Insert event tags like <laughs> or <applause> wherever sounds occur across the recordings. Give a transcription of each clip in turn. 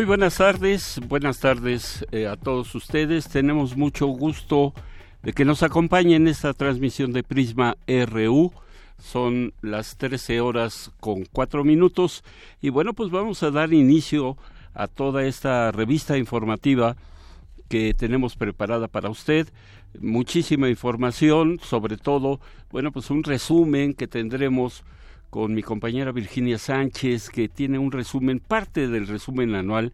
Muy buenas tardes, buenas tardes eh, a todos ustedes. Tenemos mucho gusto de que nos acompañen en esta transmisión de Prisma RU. Son las 13 horas con cuatro minutos y bueno, pues vamos a dar inicio a toda esta revista informativa que tenemos preparada para usted. Muchísima información, sobre todo, bueno, pues un resumen que tendremos con mi compañera Virginia Sánchez, que tiene un resumen, parte del resumen anual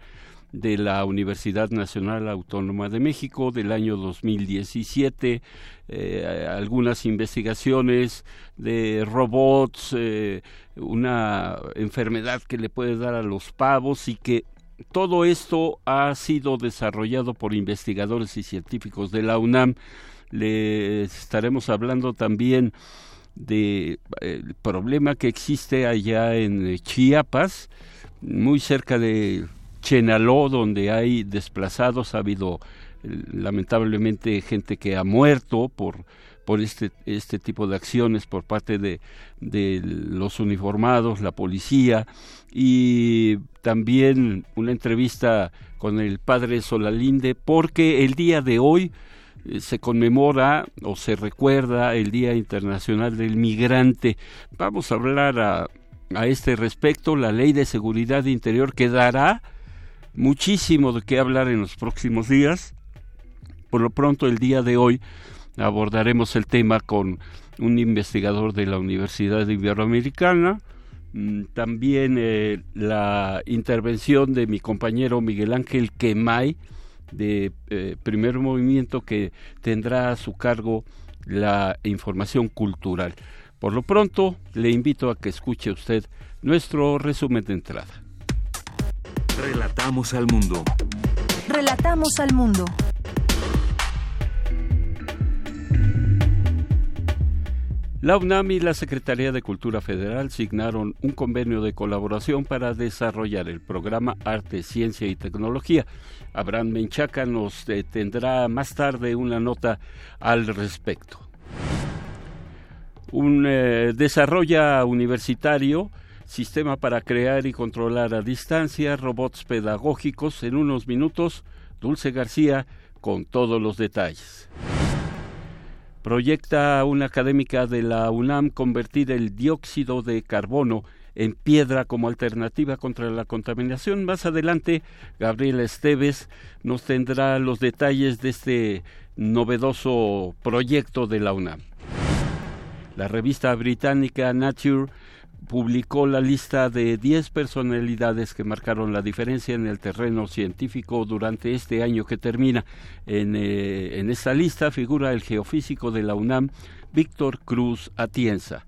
de la Universidad Nacional Autónoma de México del año 2017, eh, algunas investigaciones de robots, eh, una enfermedad que le puede dar a los pavos y que todo esto ha sido desarrollado por investigadores y científicos de la UNAM. Le estaremos hablando también de eh, el problema que existe allá en eh, Chiapas, muy cerca de Chenaló, donde hay desplazados, ha habido eh, lamentablemente gente que ha muerto por por este este tipo de acciones por parte de, de los uniformados, la policía. Y también una entrevista con el padre Solalinde porque el día de hoy se conmemora o se recuerda el Día Internacional del Migrante. Vamos a hablar a, este respecto. La Ley de Seguridad Interior que dará muchísimo de qué hablar en los próximos días. Por lo pronto, el día de hoy abordaremos el tema con un investigador de la Universidad Iberoamericana, mm, también eh, la intervención de mi compañero Miguel Ángel Quemay, de eh, primer movimiento que tendrá a su cargo la información cultural. Por lo pronto, le invito a que escuche usted nuestro resumen de entrada. Relatamos al mundo. Relatamos al mundo. La UNAM y la Secretaría de Cultura Federal signaron un convenio de colaboración para desarrollar el programa Arte, Ciencia y Tecnología. Abraham Menchaca nos tendrá más tarde una nota al respecto. Un eh, desarrolla universitario sistema para crear y controlar a distancia robots pedagógicos en unos minutos. Dulce García con todos los detalles. Proyecta una académica de la UNAM convertir el dióxido de carbono en piedra como alternativa contra la contaminación. Más adelante, Gabriela Esteves nos tendrá los detalles de este novedoso proyecto de la UNAM. La revista británica Nature publicó la lista de 10 personalidades que marcaron la diferencia en el terreno científico durante este año que termina. En, eh, en esta lista figura el geofísico de la UNAM, Víctor Cruz Atienza.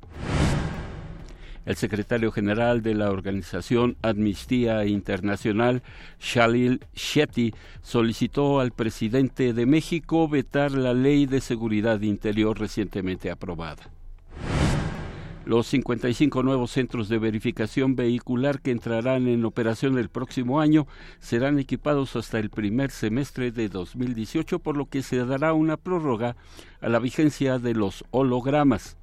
El secretario general de la organización Amnistía Internacional, Shalil Shetty, solicitó al presidente de México vetar la ley de seguridad interior recientemente aprobada. Los 55 nuevos centros de verificación vehicular que entrarán en operación el próximo año serán equipados hasta el primer semestre de 2018, por lo que se dará una prórroga a la vigencia de los hologramas.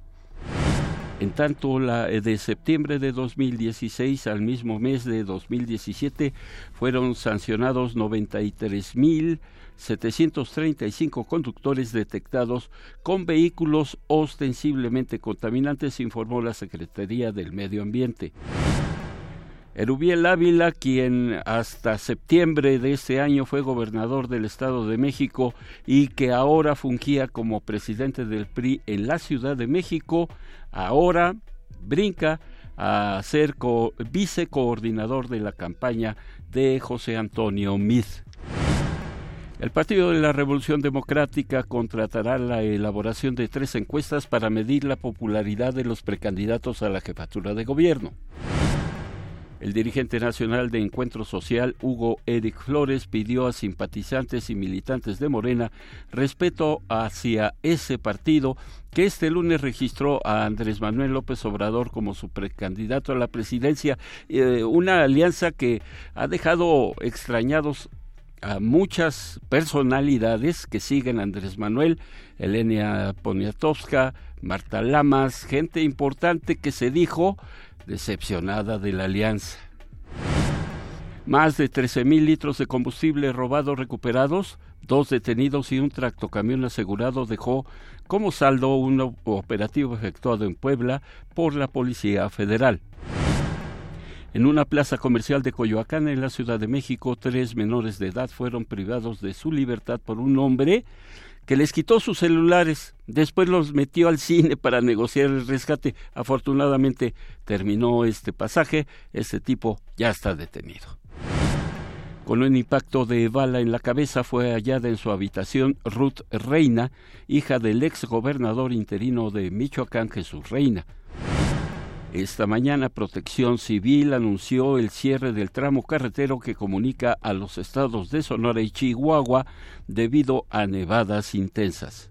En tanto, la de septiembre de 2016 al mismo mes de 2017 fueron sancionados 93 mil 735 conductores detectados con vehículos ostensiblemente contaminantes, informó la Secretaría del Medio Ambiente. Erubiel Ávila, quien hasta septiembre de este año fue gobernador del Estado de México y que ahora fungía como presidente del PRI en la Ciudad de México, ahora brinca a ser vicecoordinador de la campaña de José Antonio Miz. El Partido de la Revolución Democrática contratará la elaboración de tres encuestas para medir la popularidad de los precandidatos a la jefatura de gobierno. El dirigente nacional de Encuentro Social, Hugo Eric Flores, pidió a simpatizantes y militantes de Morena respeto hacia ese partido que este lunes registró a Andrés Manuel López Obrador como su precandidato a la presidencia, eh, una alianza que ha dejado extrañados a muchas personalidades que siguen a Andrés Manuel, Elenia Poniatowska, Marta Lamas, gente importante que se dijo decepcionada de la alianza. Más de 13.000 litros de combustible robado recuperados, dos detenidos y un tractocamión asegurado dejó como saldo un operativo efectuado en Puebla por la Policía Federal. En una plaza comercial de Coyoacán, en la Ciudad de México, tres menores de edad fueron privados de su libertad por un hombre que les quitó sus celulares, después los metió al cine para negociar el rescate. Afortunadamente terminó este pasaje, este tipo ya está detenido. Con un impacto de bala en la cabeza fue hallada en su habitación Ruth Reina, hija del ex gobernador interino de Michoacán, Jesús Reina. Esta mañana Protección Civil anunció el cierre del tramo carretero que comunica a los estados de Sonora y Chihuahua debido a nevadas intensas.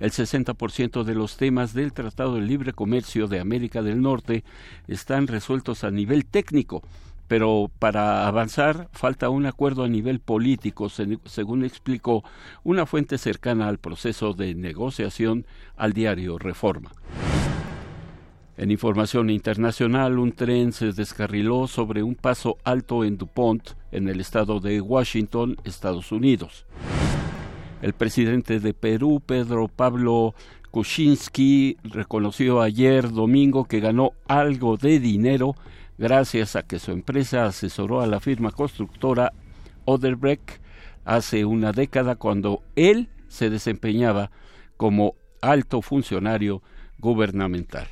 El 60% de los temas del Tratado de Libre Comercio de América del Norte están resueltos a nivel técnico, pero para avanzar falta un acuerdo a nivel político, según explicó una fuente cercana al proceso de negociación al diario Reforma. En información internacional, un tren se descarriló sobre un paso alto en DuPont, en el estado de Washington, Estados Unidos. El presidente de Perú, Pedro Pablo Kuczynski, reconoció ayer domingo que ganó algo de dinero gracias a que su empresa asesoró a la firma constructora Oderbrecht hace una década cuando él se desempeñaba como alto funcionario gubernamental.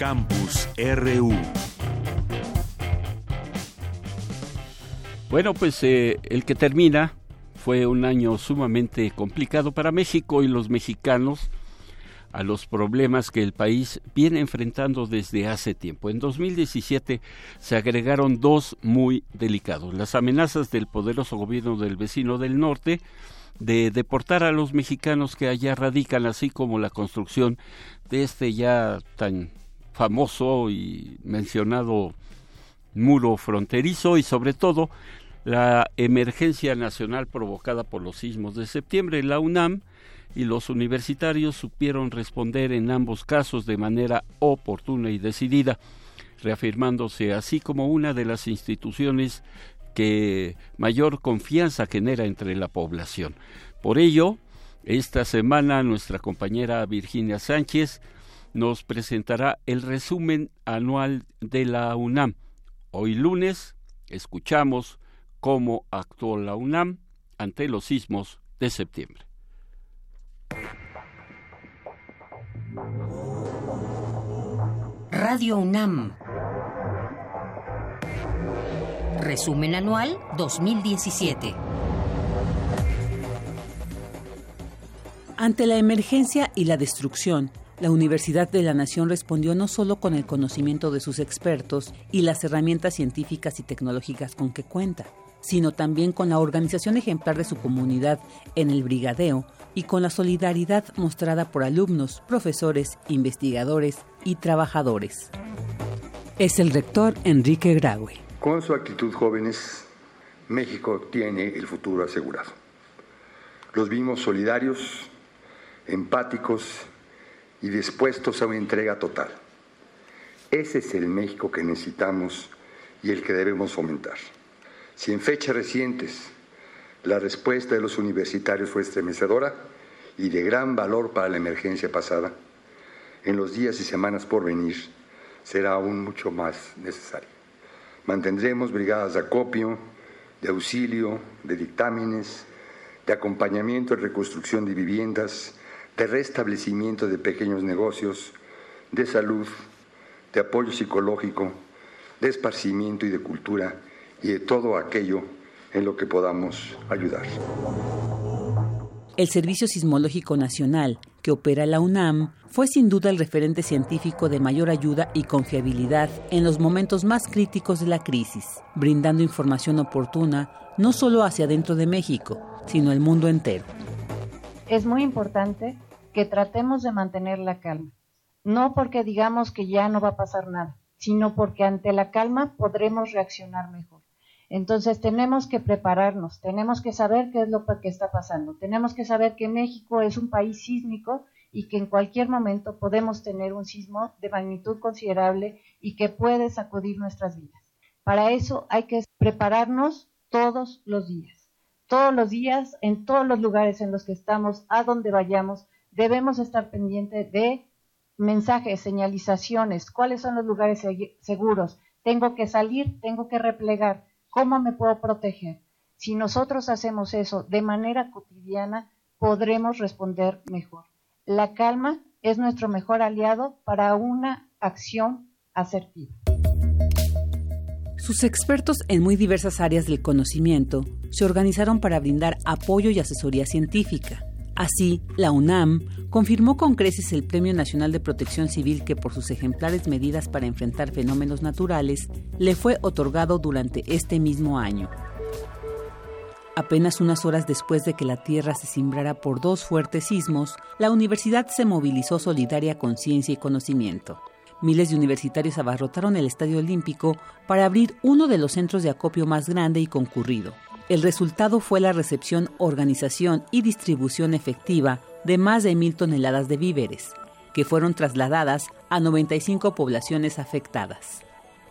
Campus RU. Bueno, pues eh, el que termina fue un año sumamente complicado para México y los mexicanos a los problemas que el país viene enfrentando desde hace tiempo. En 2017 se agregaron dos muy delicados. Las amenazas del poderoso gobierno del vecino del norte de deportar a los mexicanos que allá radican, así como la construcción de este ya tan famoso y mencionado muro fronterizo y sobre todo la emergencia nacional provocada por los sismos de septiembre. La UNAM y los universitarios supieron responder en ambos casos de manera oportuna y decidida, reafirmándose así como una de las instituciones que mayor confianza genera entre la población. Por ello, esta semana nuestra compañera Virginia Sánchez nos presentará el resumen anual de la UNAM. Hoy lunes escuchamos cómo actuó la UNAM ante los sismos de septiembre. Radio UNAM. Resumen anual 2017. Ante la emergencia y la destrucción, la Universidad de la Nación respondió no solo con el conocimiento de sus expertos y las herramientas científicas y tecnológicas con que cuenta, sino también con la organización ejemplar de su comunidad en el brigadeo y con la solidaridad mostrada por alumnos, profesores, investigadores y trabajadores. Es el rector Enrique Graue. Con su actitud jóvenes, México tiene el futuro asegurado. Los vimos solidarios, empáticos, y dispuestos a una entrega total. Ese es el México que necesitamos y el que debemos fomentar. Si en fechas recientes la respuesta de los universitarios fue estremecedora y de gran valor para la emergencia pasada, en los días y semanas por venir será aún mucho más necesario. Mantendremos brigadas de acopio, de auxilio, de dictámenes, de acompañamiento y reconstrucción de viviendas, de restablecimiento de pequeños negocios, de salud, de apoyo psicológico, de esparcimiento y de cultura y de todo aquello en lo que podamos ayudar. El Servicio Sismológico Nacional, que opera la UNAM, fue sin duda el referente científico de mayor ayuda y confiabilidad en los momentos más críticos de la crisis, brindando información oportuna no solo hacia dentro de México, sino el mundo entero. Es muy importante que tratemos de mantener la calma, no porque digamos que ya no va a pasar nada, sino porque ante la calma podremos reaccionar mejor. Entonces tenemos que prepararnos, tenemos que saber qué es lo que está pasando, tenemos que saber que México es un país sísmico y que en cualquier momento podemos tener un sismo de magnitud considerable y que puede sacudir nuestras vidas. Para eso hay que prepararnos todos los días. Todos los días, en todos los lugares en los que estamos, a donde vayamos, debemos estar pendientes de mensajes, señalizaciones, cuáles son los lugares seguros. Tengo que salir, tengo que replegar. ¿Cómo me puedo proteger? Si nosotros hacemos eso de manera cotidiana, podremos responder mejor. La calma es nuestro mejor aliado para una acción asertiva. Sus expertos en muy diversas áreas del conocimiento se organizaron para brindar apoyo y asesoría científica. Así, la UNAM confirmó con creces el Premio Nacional de Protección Civil que por sus ejemplares medidas para enfrentar fenómenos naturales le fue otorgado durante este mismo año. Apenas unas horas después de que la Tierra se cimbrara por dos fuertes sismos, la universidad se movilizó solidaria con ciencia y conocimiento. Miles de universitarios abarrotaron el Estadio Olímpico para abrir uno de los centros de acopio más grande y concurrido. El resultado fue la recepción, organización y distribución efectiva de más de mil toneladas de víveres, que fueron trasladadas a 95 poblaciones afectadas.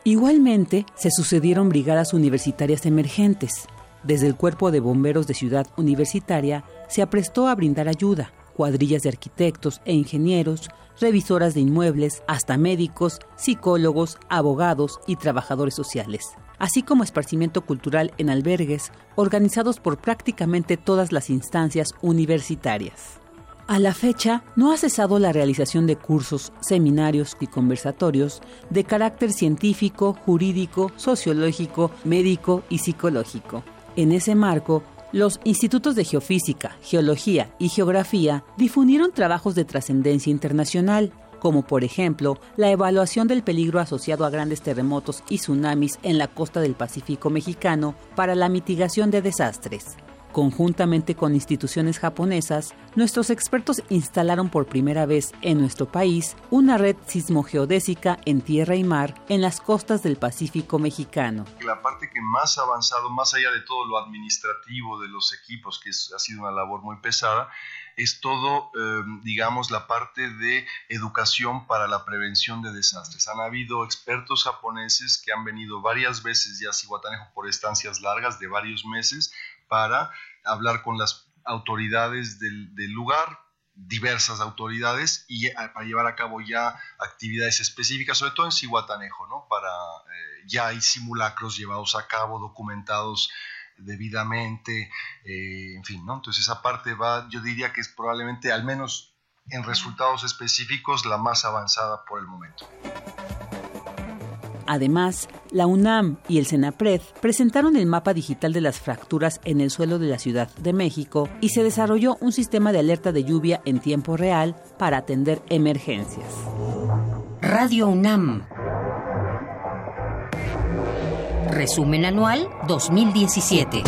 Igualmente, se sucedieron brigadas universitarias emergentes. Desde el Cuerpo de Bomberos de Ciudad Universitaria se aprestó a brindar ayuda, cuadrillas de arquitectos e ingenieros, revisoras de inmuebles, hasta médicos, psicólogos, abogados y trabajadores sociales, así como esparcimiento cultural en albergues organizados por prácticamente todas las instancias universitarias. A la fecha, no ha cesado la realización de cursos, seminarios y conversatorios de carácter científico, jurídico, sociológico, médico y psicológico. En ese marco, los institutos de geofísica, geología y geografía difundieron trabajos de trascendencia internacional, como por ejemplo la evaluación del peligro asociado a grandes terremotos y tsunamis en la costa del Pacífico mexicano para la mitigación de desastres. Conjuntamente con instituciones japonesas, nuestros expertos instalaron por primera vez en nuestro país una red sismogeodésica en tierra y mar en las costas del Pacífico mexicano. La parte que más ha avanzado, más allá de todo lo administrativo de los equipos, que ha sido una labor muy pesada, es todo, eh, digamos, la parte de educación para la prevención de desastres. Han habido expertos japoneses que han venido varias veces ya a Cihuatanejo por estancias largas de varios meses para hablar con las autoridades del, lugar, diversas autoridades, y eh, para llevar a cabo ya actividades específicas, sobre todo en Cihuatanejo, ¿no? Para, eh, ya hay simulacros llevados a cabo, documentados debidamente, eh, en fin, ¿no? Entonces esa parte va, yo diría que es probablemente, al menos en resultados específicos, la más avanzada por el momento. Además, la UNAM y el CENAPRED presentaron el mapa digital de las fracturas en el suelo de la Ciudad de México y se desarrolló un sistema de alerta de lluvia en tiempo real para atender emergencias. Radio UNAM. Resumen anual 2017.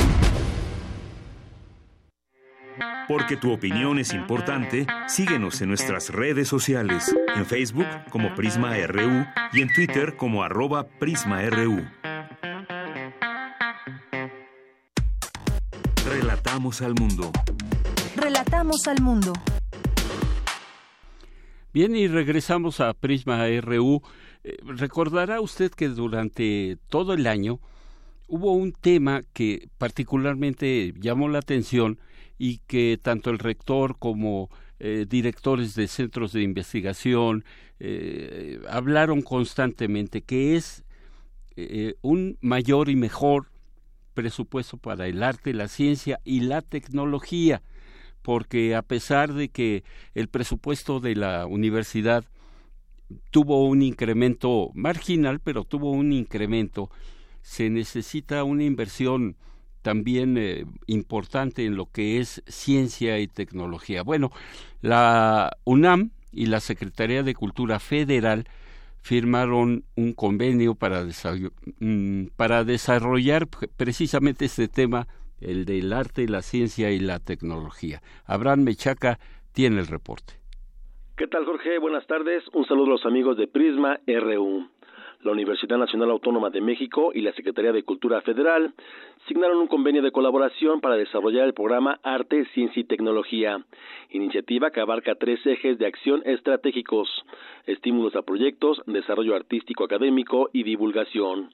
Porque tu opinión es importante, síguenos en nuestras redes sociales, en Facebook como Prisma RU y en Twitter como arroba PrismaRU. Relatamos al mundo. Relatamos al mundo. Bien, y regresamos a Prisma RU. Eh, recordará usted que durante todo el año hubo un tema que particularmente llamó la atención y que tanto el rector como eh, directores de centros de investigación eh, hablaron constantemente, que es eh, un mayor y mejor presupuesto para el arte, la ciencia y la tecnología, porque a pesar de que el presupuesto de la universidad tuvo un incremento marginal, pero tuvo un incremento. Se necesita una inversión también eh, importante en lo que es ciencia y tecnología. Bueno, la UNAM y la Secretaría de Cultura Federal firmaron un convenio para, mm, para desarrollar precisamente este tema, el del arte, la ciencia y la tecnología. Abraham Mechaca tiene el reporte. ¿Qué tal, Jorge? Buenas tardes. Un saludo a los amigos de Prisma RU la Universidad Nacional Autónoma de México y la Secretaría de Cultura Federal signaron un convenio de colaboración para desarrollar el programa Arte, Ciencia y Tecnología, iniciativa que abarca tres ejes de acción estratégicos, estímulos a proyectos, desarrollo artístico académico y divulgación.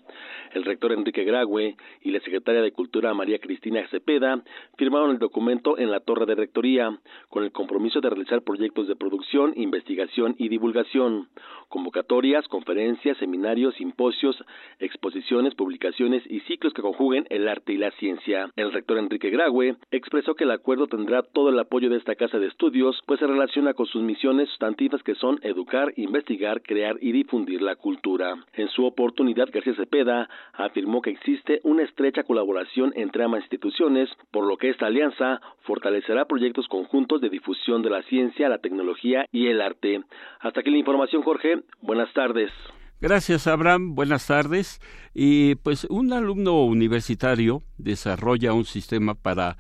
El rector Enrique Grague y la secretaria de Cultura María Cristina Cepeda firmaron el documento en la torre de rectoría, con el compromiso de realizar proyectos de producción, investigación y divulgación, convocatorias, conferencias, seminarios, simposios, exposiciones, publicaciones y ciclos que conjuguen el arte y la ciencia. El rector Enrique Graue expresó que el acuerdo tendrá todo el apoyo de esta casa de estudios, pues se relaciona con sus misiones sustantivas que son educar, investigar, crear y difundir la cultura. En su oportunidad, García Cepeda afirmó que existe una estrecha colaboración entre ambas instituciones, por lo que esta alianza fortalecerá proyectos conjuntos de difusión de la ciencia, la tecnología y el arte. Hasta aquí la información, Jorge. Buenas tardes. Gracias, Abraham. Buenas tardes. Y pues un alumno universitario desarrolla un sistema para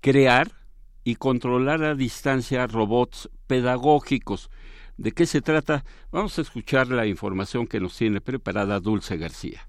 crear y controlar a distancia robots pedagógicos. ¿De qué se trata? Vamos a escuchar la información que nos tiene preparada Dulce García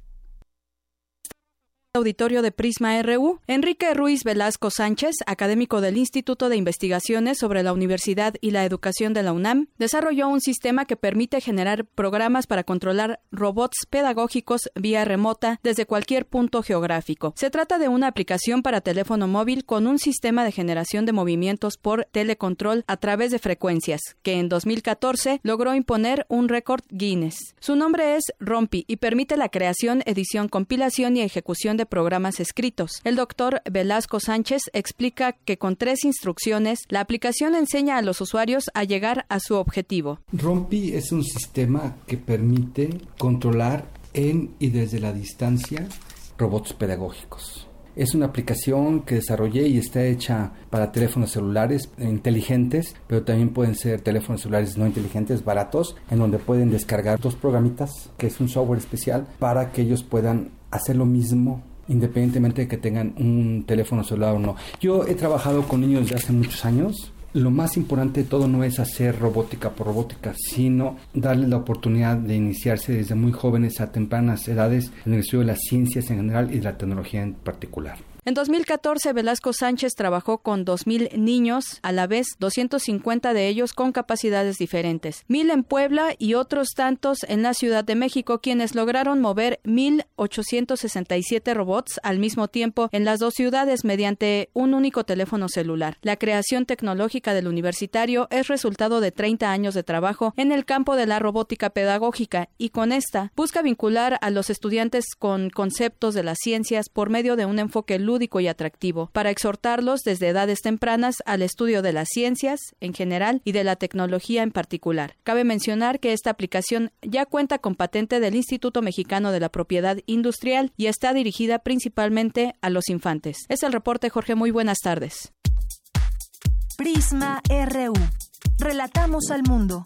auditorio de Prisma RU, Enrique Ruiz Velasco Sánchez, académico del Instituto de Investigaciones sobre la Universidad y la Educación de la UNAM, desarrolló un sistema que permite generar programas para controlar robots pedagógicos vía remota desde cualquier punto geográfico. Se trata de una aplicación para teléfono móvil con un sistema de generación de movimientos por telecontrol a través de frecuencias, que en 2014 logró imponer un récord Guinness. Su nombre es Rompi y permite la creación, edición, compilación y ejecución de programas escritos. El doctor Velasco Sánchez explica que con tres instrucciones la aplicación enseña a los usuarios a llegar a su objetivo. Rompi es un sistema que permite controlar en y desde la distancia robots pedagógicos. Es una aplicación que desarrollé y está hecha para teléfonos celulares inteligentes, pero también pueden ser teléfonos celulares no inteligentes, baratos, en donde pueden descargar dos programitas, que es un software especial, para que ellos puedan hacer lo mismo independientemente de que tengan un teléfono celular o no. Yo he trabajado con niños desde hace muchos años. Lo más importante de todo no es hacer robótica por robótica, sino darles la oportunidad de iniciarse desde muy jóvenes a tempranas edades en el estudio de las ciencias en general y de la tecnología en particular. En 2014, Velasco Sánchez trabajó con 2.000 niños, a la vez 250 de ellos con capacidades diferentes, mil en Puebla y otros tantos en la Ciudad de México, quienes lograron mover 1.867 robots al mismo tiempo en las dos ciudades mediante un único teléfono celular. La creación tecnológica del universitario es resultado de 30 años de trabajo en el campo de la robótica pedagógica y con esta busca vincular a los estudiantes con conceptos de las ciencias por medio de un enfoque lúdico y atractivo, para exhortarlos desde edades tempranas al estudio de las ciencias en general y de la tecnología en particular. Cabe mencionar que esta aplicación ya cuenta con patente del Instituto Mexicano de la Propiedad Industrial y está dirigida principalmente a los infantes. Es el reporte, Jorge. Muy buenas tardes. Prisma RU. Relatamos al mundo.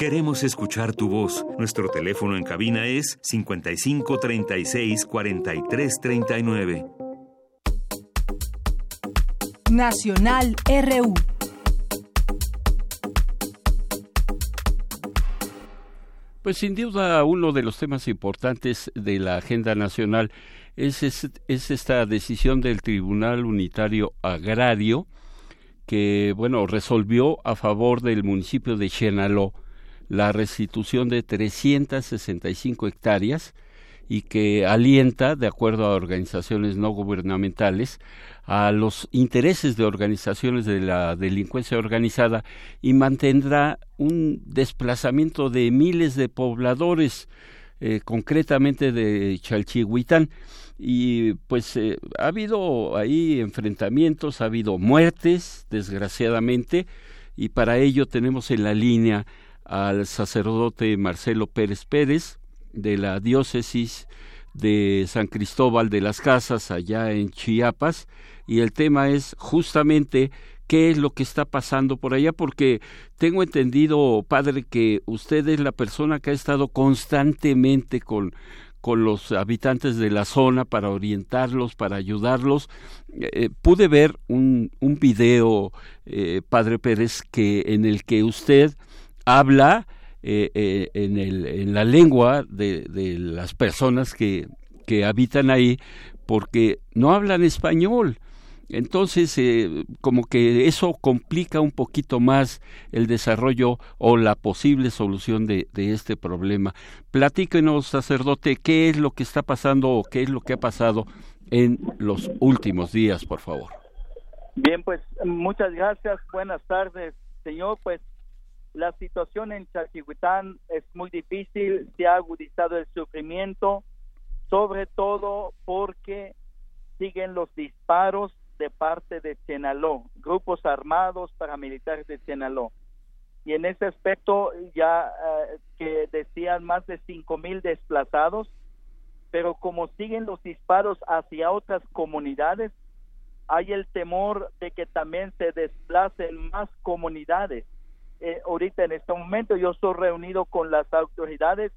Queremos escuchar tu voz. Nuestro teléfono en cabina es 55 36 43 39. Nacional RU. Pues sin duda uno de los temas importantes de la agenda nacional es, es, es esta decisión del Tribunal Unitario Agrario que, bueno, resolvió a favor del municipio de Chenaló la restitución de 365 hectáreas y que alienta, de acuerdo a organizaciones no gubernamentales, a los intereses de organizaciones de la delincuencia organizada y mantendrá un desplazamiento de miles de pobladores eh, concretamente de Chalchihuitán. Y pues eh, ha habido ahí enfrentamientos, ha habido muertes, desgraciadamente, y para ello tenemos en la línea al sacerdote Marcelo Pérez Pérez de la diócesis de San Cristóbal de las Casas allá en Chiapas y el tema es justamente qué es lo que está pasando por allá, porque tengo entendido, padre, que usted es la persona que ha estado constantemente con, con los habitantes de la zona para orientarlos, para ayudarlos. Eh, pude ver un, un video, eh, padre Pérez, que en el que usted habla eh, en, el, en la lengua de, de las personas que, que habitan ahí, porque no hablan español. Entonces, eh, como que eso complica un poquito más el desarrollo o la posible solución de, de, este problema. Platíquenos, sacerdote, qué es lo que está pasando o qué es lo que ha pasado en los últimos días, por favor. Bien, pues muchas gracias. Buenas tardes, señor. Pues la situación en Chalchihuitán es muy difícil, se ha agudizado el sufrimiento, sobre todo porque siguen los disparos de parte de Chenaló, grupos armados paramilitares de Chenaló. Y en ese aspecto ya eh, que decían más de cinco mil desplazados, pero como siguen los disparos hacia otras comunidades, hay el temor de que también se desplacen más comunidades. Eh, ahorita en este momento yo estoy reunido con las autoridades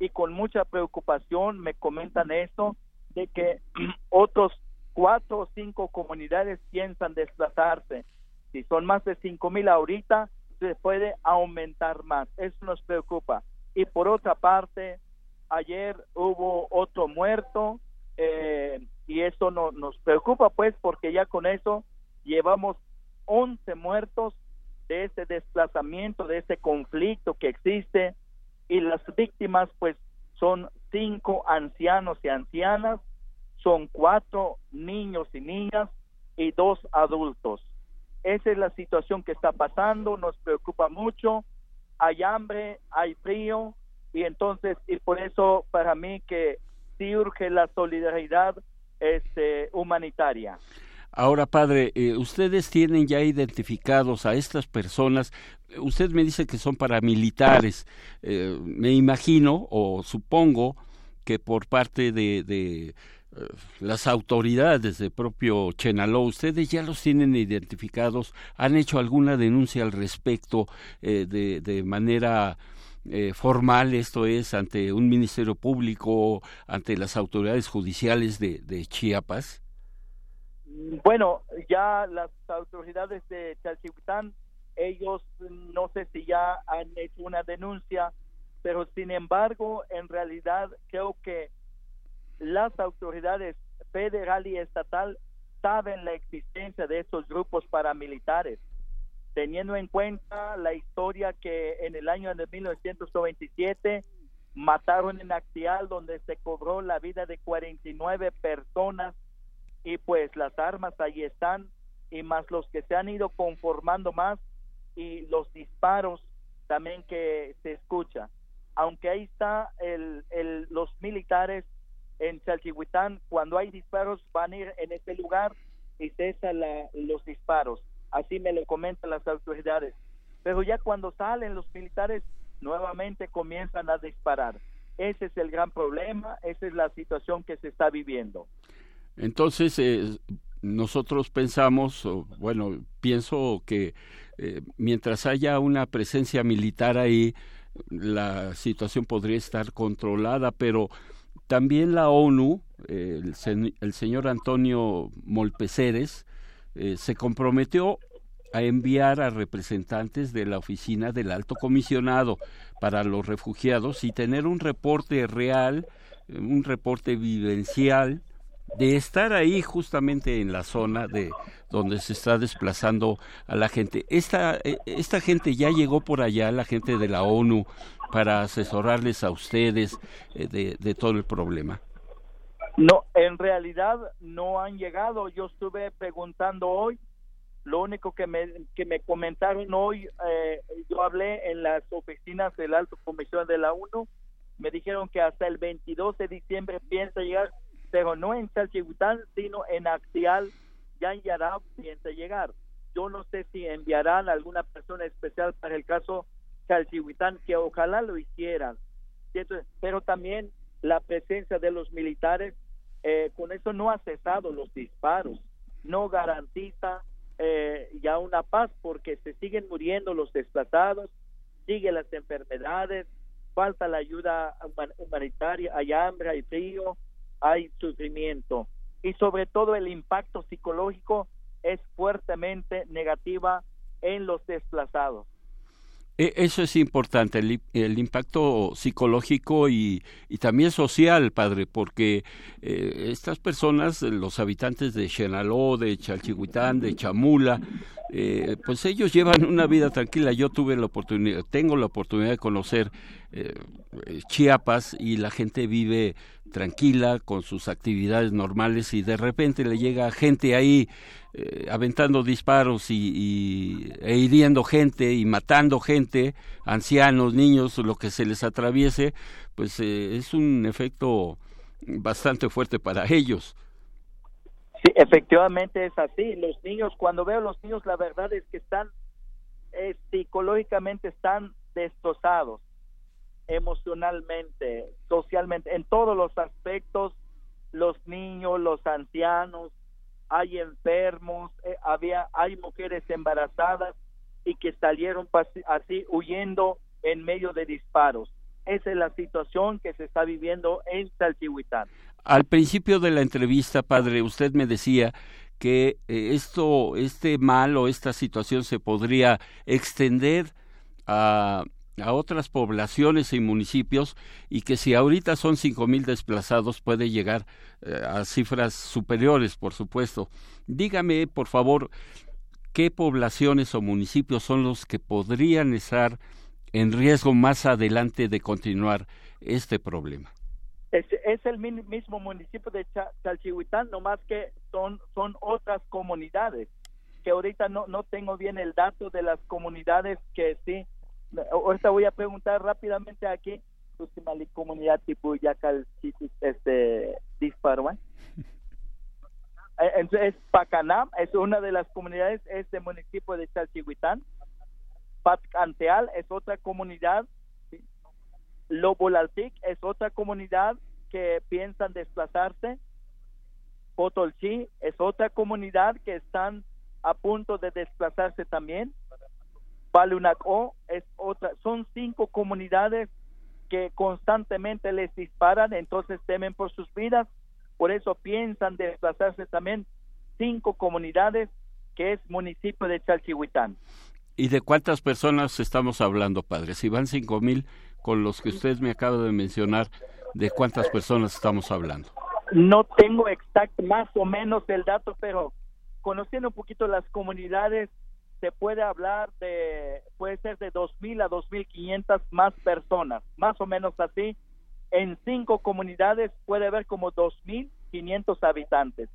y con mucha preocupación me comentan esto de que <clears throat> otros cuatro o cinco comunidades piensan desplazarse. Si son más de cinco mil ahorita, se puede aumentar más. Eso nos preocupa. Y por otra parte, ayer hubo otro muerto eh, y eso no, nos preocupa pues porque ya con eso llevamos 11 muertos de ese desplazamiento, de ese conflicto que existe y las víctimas pues son cinco ancianos y ancianas son cuatro niños y niñas y dos adultos. Esa es la situación que está pasando, nos preocupa mucho, hay hambre, hay frío y entonces, y por eso para mí que sí urge la solidaridad este, humanitaria. Ahora, padre, eh, ustedes tienen ya identificados a estas personas. Usted me dice que son paramilitares. Eh, me imagino o supongo que por parte de las autoridades de propio Chenaló, ustedes ya los tienen identificados, han hecho alguna denuncia al respecto eh, de, de, manera eh, formal, esto es, ante un ministerio público, ante las autoridades judiciales de Chiapas? Bueno, ya las autoridades de Chalchihuitán, ellos no sé si ya han hecho una denuncia, pero sin embargo, en realidad creo que las autoridades federal y estatal saben la existencia de estos grupos paramilitares, teniendo en cuenta la historia que en el año de 1997 mataron en Actial, donde se cobró la vida de 49 personas y pues las armas ahí están y más los que se han ido conformando más y los disparos también que se escucha. Aunque ahí está el, el, los militares en Chalchihuitán, cuando hay disparos, van a ir en ese lugar y cesan los disparos. Así me lo comentan las autoridades. Pero ya cuando salen los militares, nuevamente comienzan a disparar. Ese es el gran problema, esa es la situación que se está viviendo. Entonces, eh, nosotros pensamos, bueno, pienso que eh, mientras haya una presencia militar ahí, la situación podría estar controlada, pero también la ONU, el, señor Antonio Molpeceres, eh, se comprometió a enviar a representantes de la oficina del alto comisionado para los refugiados y tener un reporte real, un reporte vivencial de estar ahí justamente en la zona de donde se está desplazando a la gente. Esta, eh, esta gente ya llegó por allá, la gente de la ONU, para asesorarles a ustedes eh, de, de, todo el problema. No, en realidad no han llegado. Yo estuve preguntando hoy. Lo único que me, que me comentaron hoy, eh, yo hablé en las oficinas del Alto Comisión de la ONU me dijeron que hasta el 22 de diciembre piensa llegar, pero no en Chalchihuitán, sino en Actial, ya en Yarab piensa llegar. Yo no sé si enviarán alguna persona especial para el caso Chalchihuitán, que ojalá lo hicieran. Pero también la presencia de los militares, eh, con eso no ha cesado los disparos, no garantiza eh, ya una paz porque se siguen muriendo los desplazados, siguen las enfermedades, falta la ayuda humanitaria, hay hambre, hay frío, hay sufrimiento y sobre todo el impacto psicológico es fuertemente negativa en los desplazados. E, eso es importante, el, impacto psicológico y, también social, padre, porque eh, estas personas, los habitantes de Xenaló, de Chalchihuitán, de Chamula, eh, pues ellos llevan una vida tranquila. Yo tuve la oportunidad, tengo la oportunidad de conocer eh, Chiapas y la gente vive tranquila con sus actividades normales y de repente le llega gente ahí eh, aventando disparos y, e hiriendo gente y matando gente, ancianos, niños, lo que se les atraviese, pues eh, es un efecto bastante fuerte para ellos. Sí, efectivamente es así. Los niños, cuando veo a los niños, la verdad es que están eh, psicológicamente están destrozados, emocionalmente, socialmente, en todos los aspectos, los niños, los ancianos, hay enfermos, eh, había, hay mujeres embarazadas y que salieron así huyendo en medio de disparos. Esa es la situación que se está viviendo en Salchihuitán. Al principio de la entrevista, padre, usted me decía que eh, esto, este mal o esta situación se podría extender a a otras poblaciones y municipios y que si ahorita son cinco mil desplazados puede llegar eh, a cifras superiores, por supuesto. Dígame, por favor, qué poblaciones o municipios son los que podrían estar en riesgo más adelante de continuar este problema. Es, el mismo municipio de Chalchihuitán, nomás que son, son otras comunidades, que ahorita no, no tengo bien el dato de las comunidades que sí ahorita voy a preguntar rápidamente aquí la comunidad tipo Yacal este disparo ¿eh? <laughs> Eh, entonces Pacanam es una de las comunidades es del municipio de Chalchihuitán. Patcanteal es otra comunidad. Lobolaltic es otra comunidad que piensan desplazarse. Potolchi es otra comunidad que están a punto de desplazarse también Balunaco es otra, son cinco comunidades que constantemente les disparan, entonces temen por sus vidas, por eso piensan desplazarse también cinco comunidades que es municipio de Chalchihuitán. ¿Y de cuántas personas estamos hablando, padre? Si van cinco mil con los que usted me acaba de mencionar, ¿de cuántas personas estamos hablando? No tengo exacto, más o menos el dato, pero conociendo un poquito las comunidades, se puede hablar de, puede ser de 2.000 a 2.500 más personas, más o menos así. En cinco comunidades puede haber como 2.500 habitantes.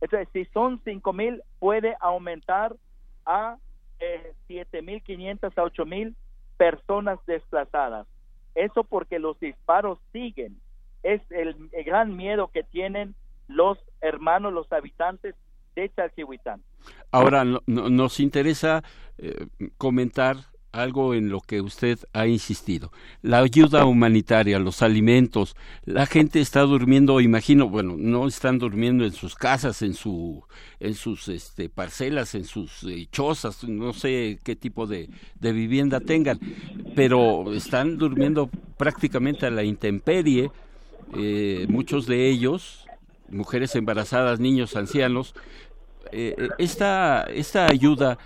Entonces, si son 5.000, puede aumentar a eh, 7.500 a 8.000 personas desplazadas. Eso porque los disparos siguen. Es el gran miedo que tienen los hermanos, los habitantes de Chalchihuitán. Ahora, nos interesa eh, comentar algo en lo que usted ha insistido. La ayuda humanitaria, los alimentos, la gente está durmiendo, imagino, bueno, no están durmiendo en sus casas, en su en sus este parcelas, en sus eh, chozas, no sé qué tipo de, de vivienda tengan, pero están durmiendo prácticamente a la intemperie, eh, muchos de ellos, mujeres embarazadas, niños, ancianos, eh, eh, esta, esta ayuda,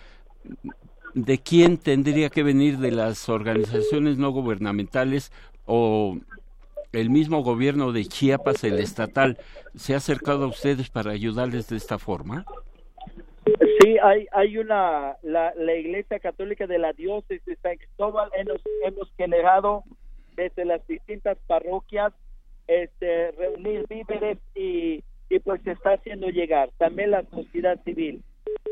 ¿de quién tendría que venir? ¿De las organizaciones no gubernamentales o el mismo gobierno de Chiapas, el estatal, se ha acercado a ustedes para ayudarles de esta forma? Sí, hay, hay una, la, la Iglesia Católica de la Diócesis de San Cristóbal, hemos, hemos generado desde las distintas parroquias este, reunir víveres y y pues se está haciendo llegar. También la sociedad civil,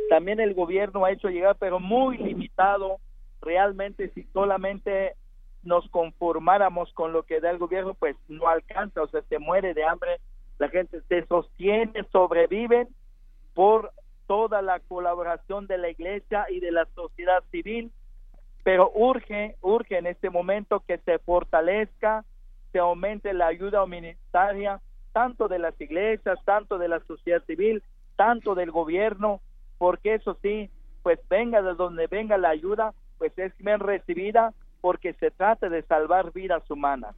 también el gobierno ha hecho llegar, pero muy limitado, realmente si solamente nos conformáramos con lo que da el gobierno, pues no alcanza, o sea, se muere de hambre, la gente se sostiene, sobreviven por toda la colaboración de la iglesia y de la sociedad civil, pero urge, urge en este momento que se fortalezca, se aumente la ayuda humanitaria, tanto de las iglesias, tanto de la sociedad civil, tanto del gobierno, porque eso sí, pues venga de donde venga la ayuda, pues es bien recibida porque se trata de salvar vidas humanas.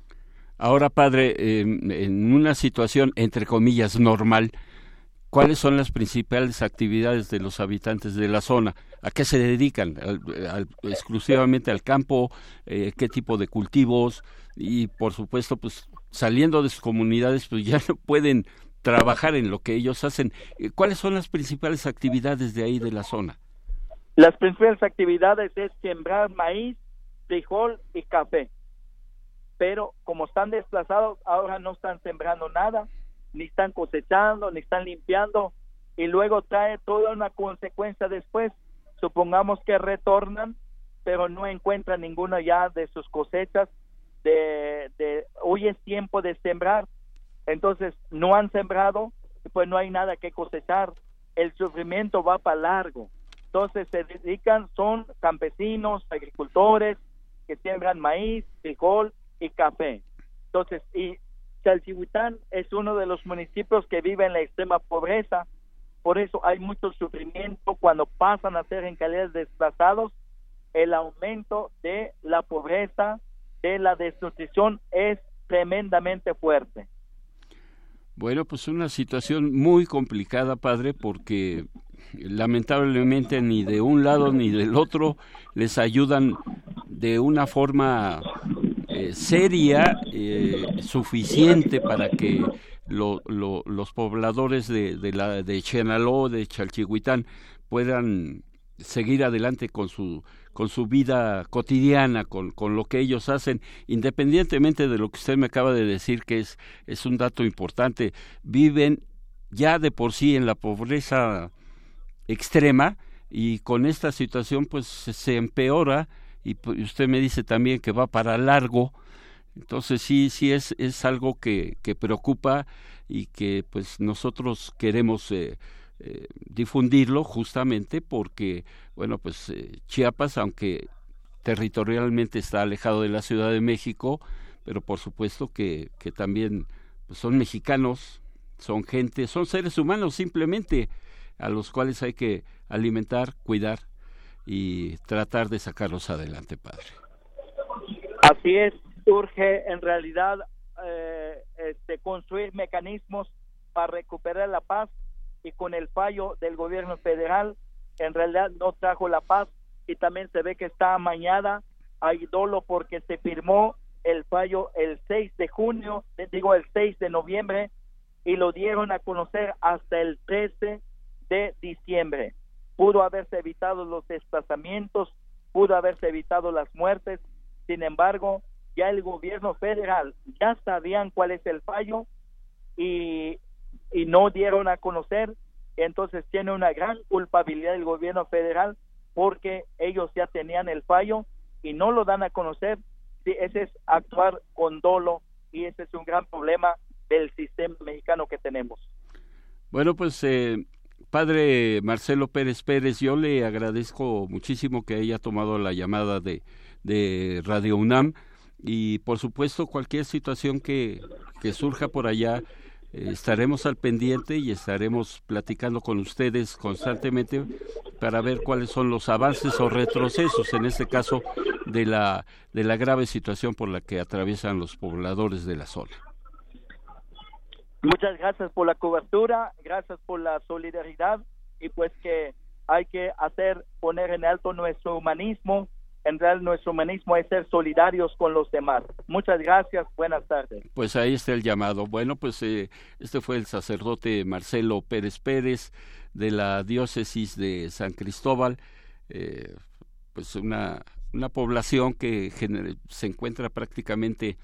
Ahora, padre, en una situación entre comillas normal, ¿cuáles son las principales actividades de los habitantes de la zona? ¿A qué se dedican? ¿Exclusivamente al campo? Eh, ¿Qué tipo de cultivos? Y, por supuesto, pues saliendo de sus comunidades, pues ya no pueden trabajar en lo que ellos hacen. Eh, ¿Cuáles son las principales actividades de ahí de la zona? Las principales actividades es sembrar maíz, frijol y café. Pero como están desplazados, ahora no están sembrando nada, ni están cosechando, ni están limpiando, y luego trae toda una consecuencia después. Supongamos que retornan, pero no encuentran ninguna ya de sus cosechas, de, de hoy es tiempo de sembrar, entonces no han sembrado, pues no hay nada que cosechar, el sufrimiento va para largo. Entonces se dedican, son campesinos, agricultores, que siembran maíz, frijol y café. Entonces, y Chalchihuitán es uno de los municipios que vive en la extrema pobreza, por eso hay mucho sufrimiento cuando pasan a ser en calidad desplazados, el aumento de la pobreza, la desnutrición es tremendamente fuerte. Bueno, pues una situación muy complicada, padre, porque lamentablemente ni de un lado ni del otro les ayudan de una forma eh, seria, eh, suficiente para que los pobladores de, de Chenaló, de Chalchihuitán, puedan seguir adelante con su con su vida cotidiana, con, con, lo que ellos hacen, independientemente de lo que usted me acaba de decir, que es, es un dato importante, viven ya de por sí en la pobreza extrema y con esta situación pues se empeora y usted me dice también que va para largo. Entonces sí sí es es algo que, que preocupa y que pues nosotros queremos eh, eh, difundirlo justamente porque bueno pues eh, Chiapas aunque territorialmente está alejado de la Ciudad de México pero por supuesto que, que también pues, son mexicanos son gente son seres humanos simplemente a los cuales hay que alimentar, cuidar y tratar de sacarlos adelante, Padre. Así es, urge en realidad eh, este, construir mecanismos para recuperar la paz y con el fallo del gobierno federal en realidad no trajo la paz y también se ve que está amañada, hay dolo porque se firmó el fallo el 6 de junio, digo el 6 de noviembre y lo dieron a conocer hasta el 13 de diciembre. Pudo haberse evitado los desplazamientos, pudo haberse evitado las muertes, sin embargo, ya el gobierno federal ya sabían cuál es el fallo y, y no dieron a conocer, entonces tiene una gran culpabilidad el gobierno federal porque ellos ya tenían el fallo y no lo dan a conocer, ese es actuar con dolo y ese es un gran problema del sistema mexicano que tenemos. Bueno, pues eh, Padre Marcelo Pérez Pérez, yo le agradezco muchísimo que haya tomado la llamada de, de Radio UNAM y por supuesto cualquier situación que, que surja por allá estaremos al pendiente y estaremos platicando con ustedes constantemente para ver cuáles son los avances o retrocesos en este caso de la de la grave situación por la que atraviesan los pobladores de la zona. Muchas gracias por la cobertura, gracias por la solidaridad y pues que hay que hacer, poner en alto nuestro humanismo. En realidad nuestro humanismo es ser solidarios con los demás. Muchas gracias, buenas tardes. Pues ahí está el llamado. Bueno, pues eh, este fue el sacerdote Marcelo Pérez Pérez de la diócesis de San Cristóbal, eh, pues una, una población que se encuentra prácticamente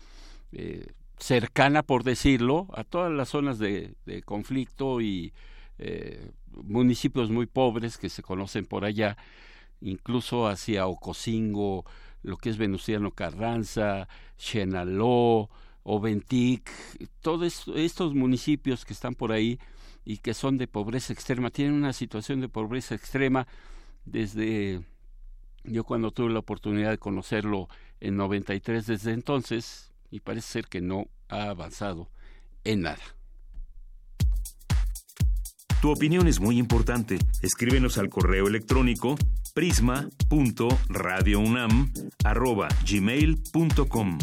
eh, cercana, por decirlo, a todas las zonas de, conflicto y eh, municipios muy pobres que se conocen por allá, incluso hacia Ocosingo, lo que es Venustiano Carranza, Chenaló, Oventic, todos estos municipios que están por ahí y que son de pobreza extrema, tienen una situación de pobreza extrema desde yo cuando tuve la oportunidad de conocerlo en 93 desde entonces y parece ser que no ha avanzado en nada. Tu opinión es muy importante. Escríbenos al correo electrónico prisma.radiounam@gmail.com.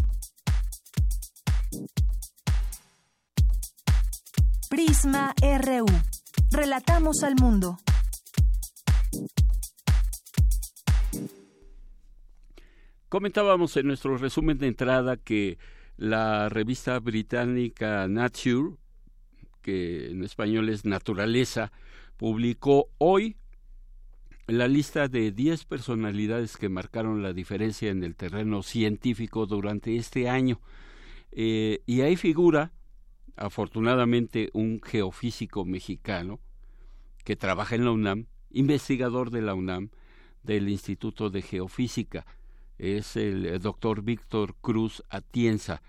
Prisma RU. Relatamos al mundo. Comentábamos en nuestro resumen de entrada que la revista británica Nature que en español es Naturaleza, publicó hoy la lista de 10 personalidades que marcaron la diferencia en el terreno científico durante este año. Eh, y ahí figura, afortunadamente, un geofísico mexicano que trabaja en la UNAM, investigador de la UNAM, del Instituto de Geofísica. Es el doctor Víctor Cruz Atienza.